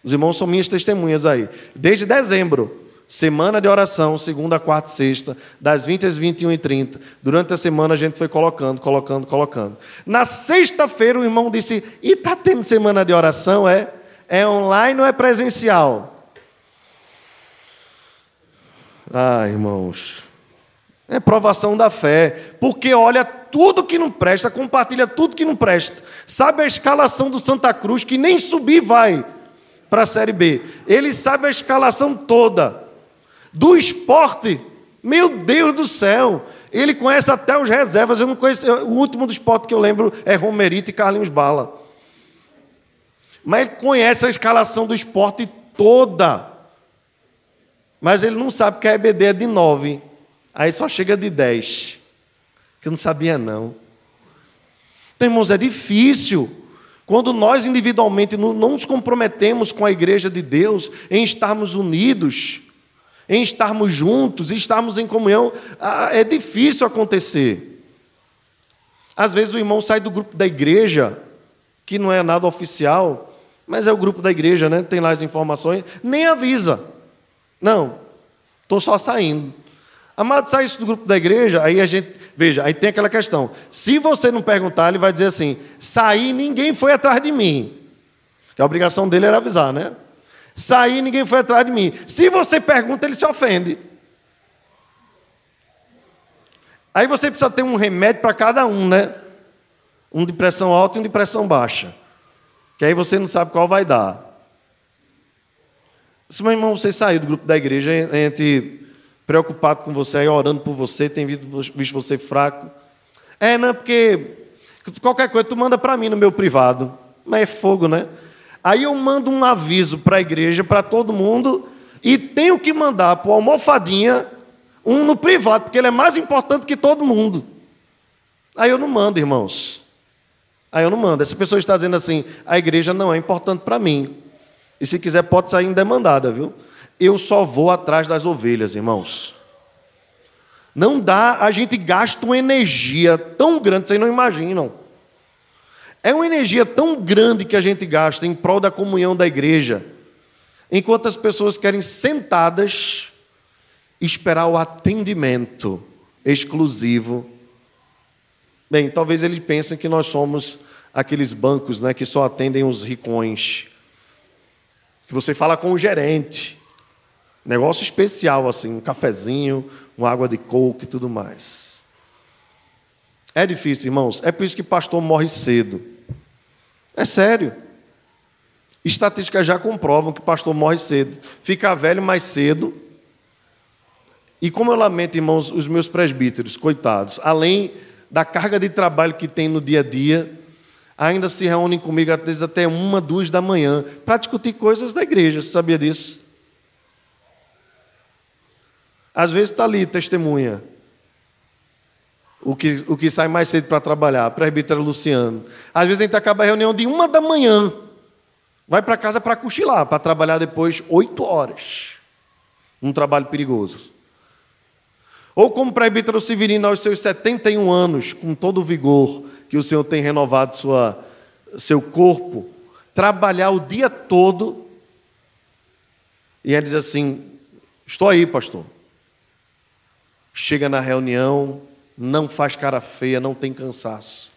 Os irmãos são minhas testemunhas aí. Desde dezembro, semana de oração, segunda, quarta e sexta, das 20 às 21 e 30. Durante a semana a gente foi colocando, colocando, colocando. Na sexta-feira o irmão disse: E está tendo semana de oração? É? É online ou é presencial? Ah, irmãos. É provação da fé. Porque olha tudo que não presta, compartilha tudo que não presta. Sabe a escalação do Santa Cruz que nem subir vai para a Série B. Ele sabe a escalação toda. Do esporte, meu Deus do céu, ele conhece até os reservas. Eu não conheço, o último do esporte que eu lembro é Romerito e Carlinhos Bala. Mas ele conhece a escalação do esporte toda. Mas ele não sabe que a EBD é de 9. Aí só chega de 10. Que eu não sabia, não. Então, irmãos, é difícil. Quando nós individualmente não nos comprometemos com a igreja de Deus em estarmos unidos, em estarmos juntos, estarmos em comunhão, é difícil acontecer. Às vezes o irmão sai do grupo da igreja, que não é nada oficial, mas é o grupo da igreja, né? Tem lá as informações, nem avisa. Não, estou só saindo. Amado, sai isso do grupo da igreja, aí a gente, veja, aí tem aquela questão. Se você não perguntar, ele vai dizer assim: saí, ninguém foi atrás de mim. Que a obrigação dele era avisar, né? Saí, ninguém foi atrás de mim. Se você pergunta, ele se ofende. Aí você precisa ter um remédio para cada um, né? Um de pressão alta e um de pressão baixa. Que aí você não sabe qual vai dar. Se meu irmão, você saiu do grupo da igreja, a gente preocupado com você, aí orando por você, tem visto você fraco. É, não, porque qualquer coisa tu manda para mim no meu privado. Mas é fogo, né? Aí eu mando um aviso para a igreja, para todo mundo, e tenho que mandar para almofadinha um no privado, porque ele é mais importante que todo mundo. Aí eu não mando, irmãos. Aí eu não mando. Essa pessoa está dizendo assim: a igreja não é importante para mim. E se quiser, pode sair indemandada, viu? Eu só vou atrás das ovelhas, irmãos. Não dá, a gente gasta uma energia tão grande, vocês não imaginam. É uma energia tão grande que a gente gasta em prol da comunhão da igreja, enquanto as pessoas querem sentadas esperar o atendimento exclusivo. Bem, talvez eles pensem que nós somos aqueles bancos né, que só atendem os ricões. Que você fala com o gerente. Negócio especial, assim, um cafezinho, uma água de coco e tudo mais. É difícil, irmãos. É por isso que pastor morre cedo. É sério. Estatísticas já comprovam que pastor morre cedo. Fica velho mais cedo. E como eu lamento, irmãos, os meus presbíteros, coitados, além da carga de trabalho que tem no dia a dia, ainda se reúnem comigo às vezes até uma, duas da manhã para discutir coisas da igreja. Você sabia disso? Às vezes está ali, testemunha o que, o que sai mais cedo para trabalhar, presbítero Luciano. Às vezes a gente acaba a reunião de uma da manhã, vai para casa para cochilar, para trabalhar depois oito horas. Um trabalho perigoso. Ou como presbítero Severino aos seus 71 anos, com todo o vigor que o Senhor tem renovado sua, seu corpo, trabalhar o dia todo e ele diz assim: Estou aí, pastor. Chega na reunião, não faz cara feia, não tem cansaço.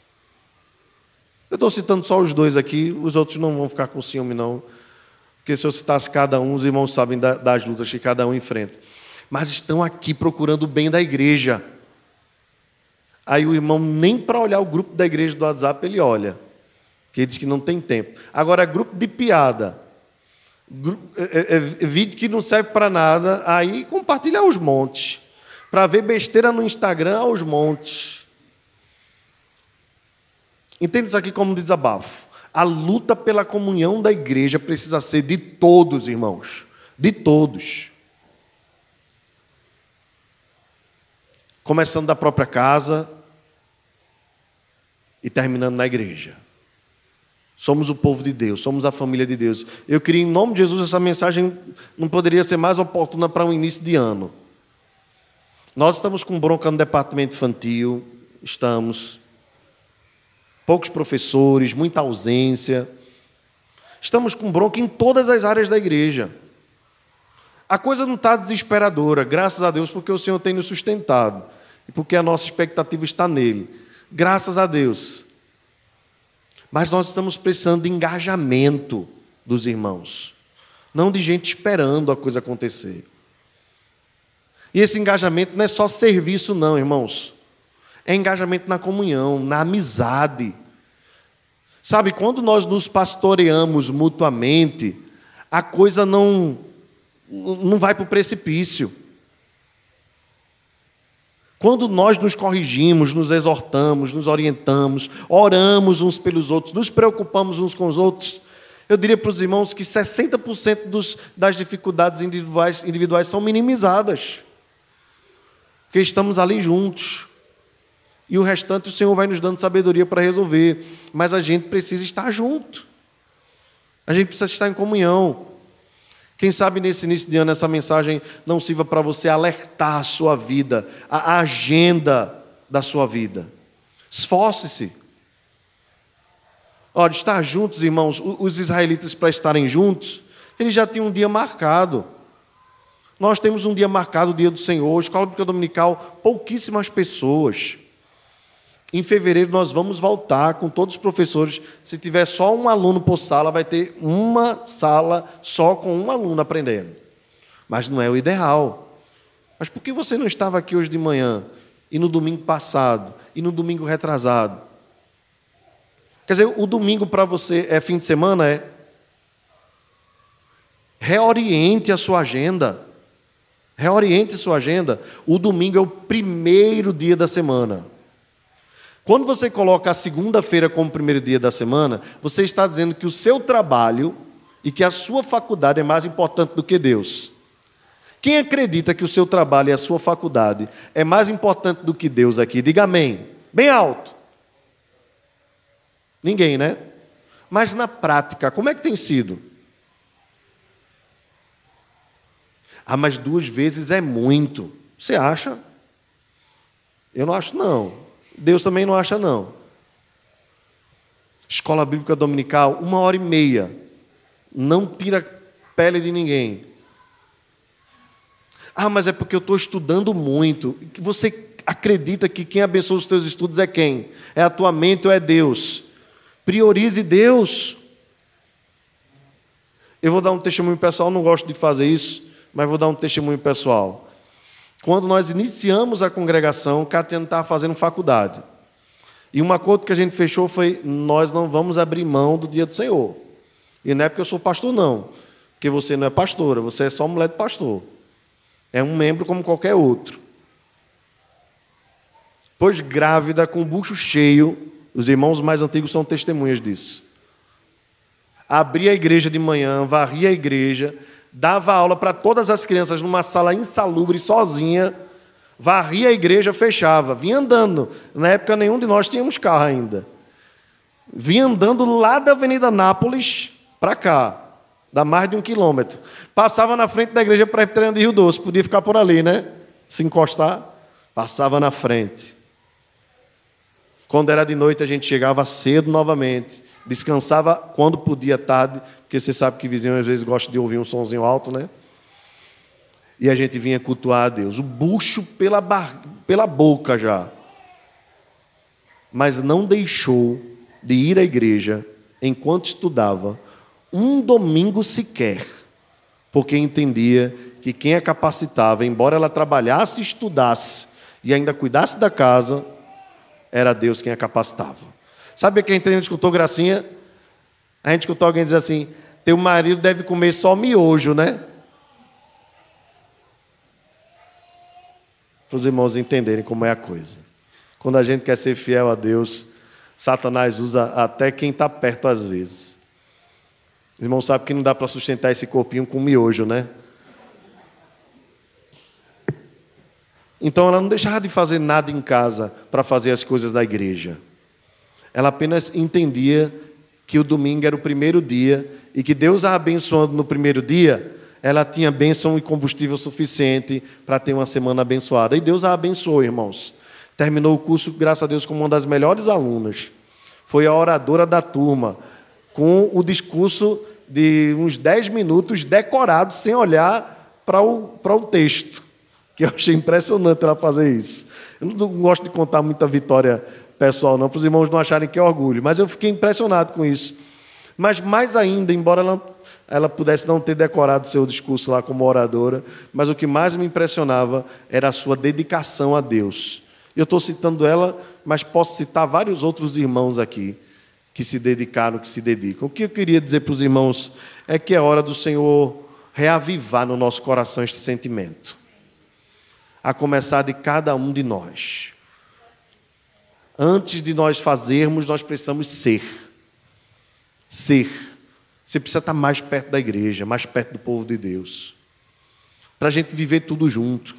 Eu estou citando só os dois aqui, os outros não vão ficar com ciúme, não. Porque se eu citasse cada um, os irmãos sabem das lutas que cada um enfrenta. Mas estão aqui procurando o bem da igreja. Aí o irmão, nem para olhar o grupo da igreja do WhatsApp, ele olha. Porque ele diz que não tem tempo. Agora, grupo de piada, grupo, é, é, é, vídeo que não serve para nada, aí compartilha os montes para ver besteira no Instagram aos montes. Entende isso aqui como desabafo? A luta pela comunhão da igreja precisa ser de todos, irmãos. De todos. Começando da própria casa e terminando na igreja. Somos o povo de Deus, somos a família de Deus. Eu queria, em nome de Jesus, essa mensagem não poderia ser mais oportuna para um início de ano. Nós estamos com bronca no departamento infantil, estamos. Poucos professores, muita ausência. Estamos com bronca em todas as áreas da igreja. A coisa não está desesperadora, graças a Deus, porque o Senhor tem nos sustentado e porque a nossa expectativa está nele. Graças a Deus. Mas nós estamos precisando de engajamento dos irmãos, não de gente esperando a coisa acontecer. E esse engajamento não é só serviço, não, irmãos. É engajamento na comunhão, na amizade. Sabe, quando nós nos pastoreamos mutuamente, a coisa não, não vai para o precipício. Quando nós nos corrigimos, nos exortamos, nos orientamos, oramos uns pelos outros, nos preocupamos uns com os outros, eu diria para os irmãos que 60% dos, das dificuldades individuais, individuais são minimizadas porque estamos ali juntos. E o restante o Senhor vai nos dando sabedoria para resolver. Mas a gente precisa estar junto. A gente precisa estar em comunhão. Quem sabe nesse início de ano essa mensagem não sirva para você alertar a sua vida, a agenda da sua vida. Esforce-se. Olha, estar juntos, irmãos, os israelitas para estarem juntos, eles já tinham um dia marcado. Nós temos um dia marcado, o dia do Senhor, escola bíblica dominical, pouquíssimas pessoas. Em fevereiro nós vamos voltar com todos os professores. Se tiver só um aluno por sala, vai ter uma sala só com um aluno aprendendo. Mas não é o ideal. Mas por que você não estava aqui hoje de manhã, e no domingo passado, e no domingo retrasado? Quer dizer, o domingo para você é fim de semana? É. Reoriente a sua agenda. Reoriente sua agenda. O domingo é o primeiro dia da semana. Quando você coloca a segunda-feira como primeiro dia da semana, você está dizendo que o seu trabalho e que a sua faculdade é mais importante do que Deus. Quem acredita que o seu trabalho e a sua faculdade é mais importante do que Deus aqui? Diga amém. Bem alto. Ninguém, né? Mas na prática, como é que tem sido? Ah, mas duas vezes é muito. Você acha? Eu não acho, não. Deus também não acha, não. Escola Bíblica Dominical, uma hora e meia. Não tira pele de ninguém. Ah, mas é porque eu estou estudando muito. Você acredita que quem abençoa os teus estudos é quem? É a tua mente ou é Deus? Priorize Deus. Eu vou dar um testemunho pessoal, não gosto de fazer isso, mas vou dar um testemunho pessoal. Quando nós iniciamos a congregação, Catiano estava fazendo faculdade. E um acordo que a gente fechou foi: nós não vamos abrir mão do dia do Senhor. E não é porque eu sou pastor, não. Porque você não é pastora, você é só mulher de pastor. É um membro como qualquer outro. Pois grávida, com o bucho cheio, os irmãos mais antigos são testemunhas disso. Abria a igreja de manhã, varria a igreja, dava aula para todas as crianças numa sala insalubre, sozinha, varria a igreja, fechava, vinha andando. Na época, nenhum de nós tínhamos carro ainda. Vinha andando lá da Avenida Nápoles para cá, dá mais de um quilômetro. Passava na frente da igreja presbiteriana de Rio Doce, podia ficar por ali, né? Se encostar, passava na frente. Quando era de noite, a gente chegava cedo novamente, descansava quando podia tarde, porque você sabe que vizinho às vezes gosta de ouvir um sonzinho alto, né? E a gente vinha cultuar a Deus. O bucho pela, bar... pela boca já. Mas não deixou de ir à igreja enquanto estudava um domingo sequer, porque entendia que quem a capacitava, embora ela trabalhasse, estudasse e ainda cuidasse da casa, era Deus quem a capacitava. Sabe que a gente escutou gracinha? A gente escutou alguém dizer assim: teu marido deve comer só miojo, né? Para os irmãos entenderem como é a coisa. Quando a gente quer ser fiel a Deus, Satanás usa até quem está perto às vezes. Os irmãos sabem que não dá para sustentar esse corpinho com miojo, né? Então ela não deixava de fazer nada em casa para fazer as coisas da igreja. Ela apenas entendia que o domingo era o primeiro dia e que Deus a abençoando no primeiro dia, ela tinha bênção e combustível suficiente para ter uma semana abençoada. E Deus a abençoou, irmãos. Terminou o curso, graças a Deus, como uma das melhores alunas. Foi a oradora da turma, com o discurso de uns 10 minutos decorado, sem olhar para o, para o texto. Que eu achei impressionante ela fazer isso. Eu não gosto de contar muita vitória pessoal, não, para os irmãos não acharem que é orgulho, mas eu fiquei impressionado com isso. Mas mais ainda, embora ela, ela pudesse não ter decorado seu discurso lá como oradora, mas o que mais me impressionava era a sua dedicação a Deus. Eu estou citando ela, mas posso citar vários outros irmãos aqui que se dedicaram, que se dedicam. O que eu queria dizer para os irmãos é que é hora do Senhor reavivar no nosso coração este sentimento, a começar de cada um de nós. Antes de nós fazermos, nós precisamos ser. Ser. Você precisa estar mais perto da igreja, mais perto do povo de Deus. Para a gente viver tudo junto.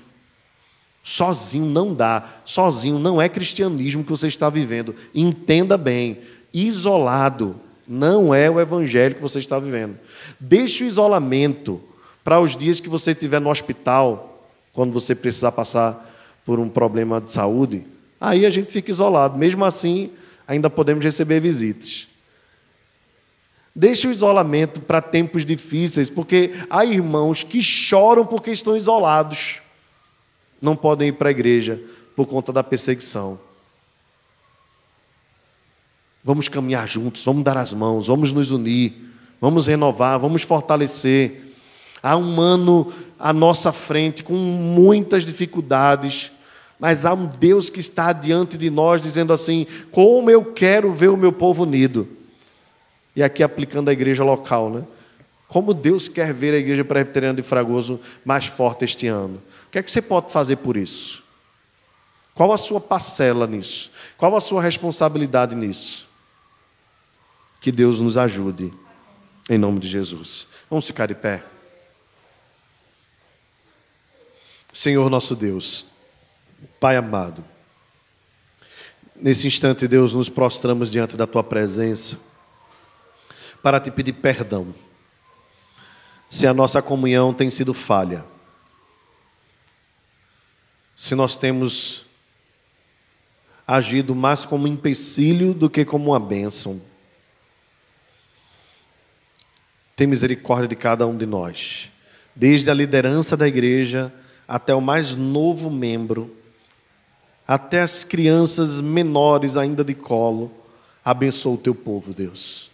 Sozinho não dá. Sozinho não é cristianismo que você está vivendo. Entenda bem. Isolado não é o evangelho que você está vivendo. Deixe o isolamento para os dias que você estiver no hospital, quando você precisar passar por um problema de saúde, aí a gente fica isolado. Mesmo assim, ainda podemos receber visitas. Deixe o isolamento para tempos difíceis, porque há irmãos que choram porque estão isolados. Não podem ir para a igreja por conta da perseguição. Vamos caminhar juntos, vamos dar as mãos, vamos nos unir, vamos renovar, vamos fortalecer. Há um ano à nossa frente com muitas dificuldades, mas há um Deus que está diante de nós dizendo assim: como eu quero ver o meu povo unido. E aqui aplicando a igreja local, né? Como Deus quer ver a igreja presbiteriana de Fragoso mais forte este ano. O que é que você pode fazer por isso? Qual a sua parcela nisso? Qual a sua responsabilidade nisso? Que Deus nos ajude, em nome de Jesus. Vamos ficar de pé. Senhor nosso Deus, Pai amado, nesse instante, Deus, nos prostramos diante da Tua presença para te pedir perdão se a nossa comunhão tem sido falha, se nós temos agido mais como empecilho do que como uma bênção. Tem misericórdia de cada um de nós, desde a liderança da igreja até o mais novo membro, até as crianças menores ainda de colo. Abençoa o teu povo, Deus.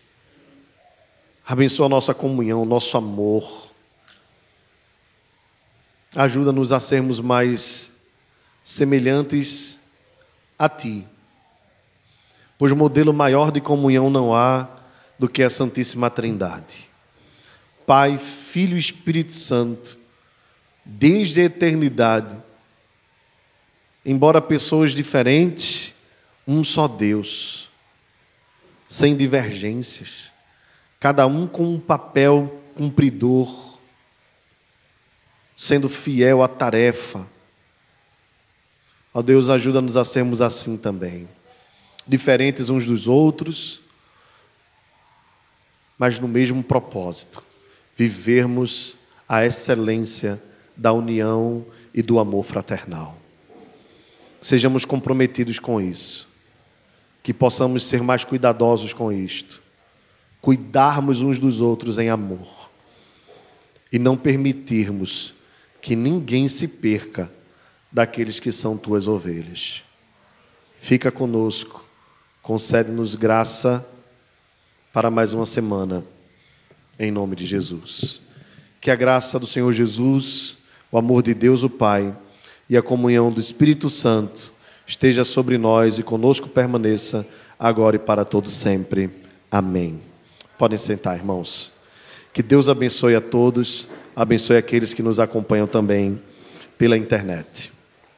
Abençoa a nossa comunhão, o nosso amor. Ajuda-nos a sermos mais semelhantes a Ti. Pois modelo maior de comunhão não há do que a Santíssima Trindade. Pai, Filho e Espírito Santo desde a eternidade. Embora pessoas diferentes, um só Deus, sem divergências, cada um com um papel cumpridor, sendo fiel à tarefa. Ó Deus, ajuda-nos a sermos assim também, diferentes uns dos outros, mas no mesmo propósito, vivermos a excelência da união e do amor fraternal. Sejamos comprometidos com isso, que possamos ser mais cuidadosos com isto, cuidarmos uns dos outros em amor e não permitirmos que ninguém se perca daqueles que são tuas ovelhas. Fica conosco, concede-nos graça para mais uma semana, em nome de Jesus. Que a graça do Senhor Jesus o amor de Deus o Pai e a comunhão do Espírito Santo esteja sobre nós e conosco permaneça agora e para todos sempre. Amém. Podem sentar, irmãos. Que Deus abençoe a todos, abençoe aqueles que nos acompanham também pela internet.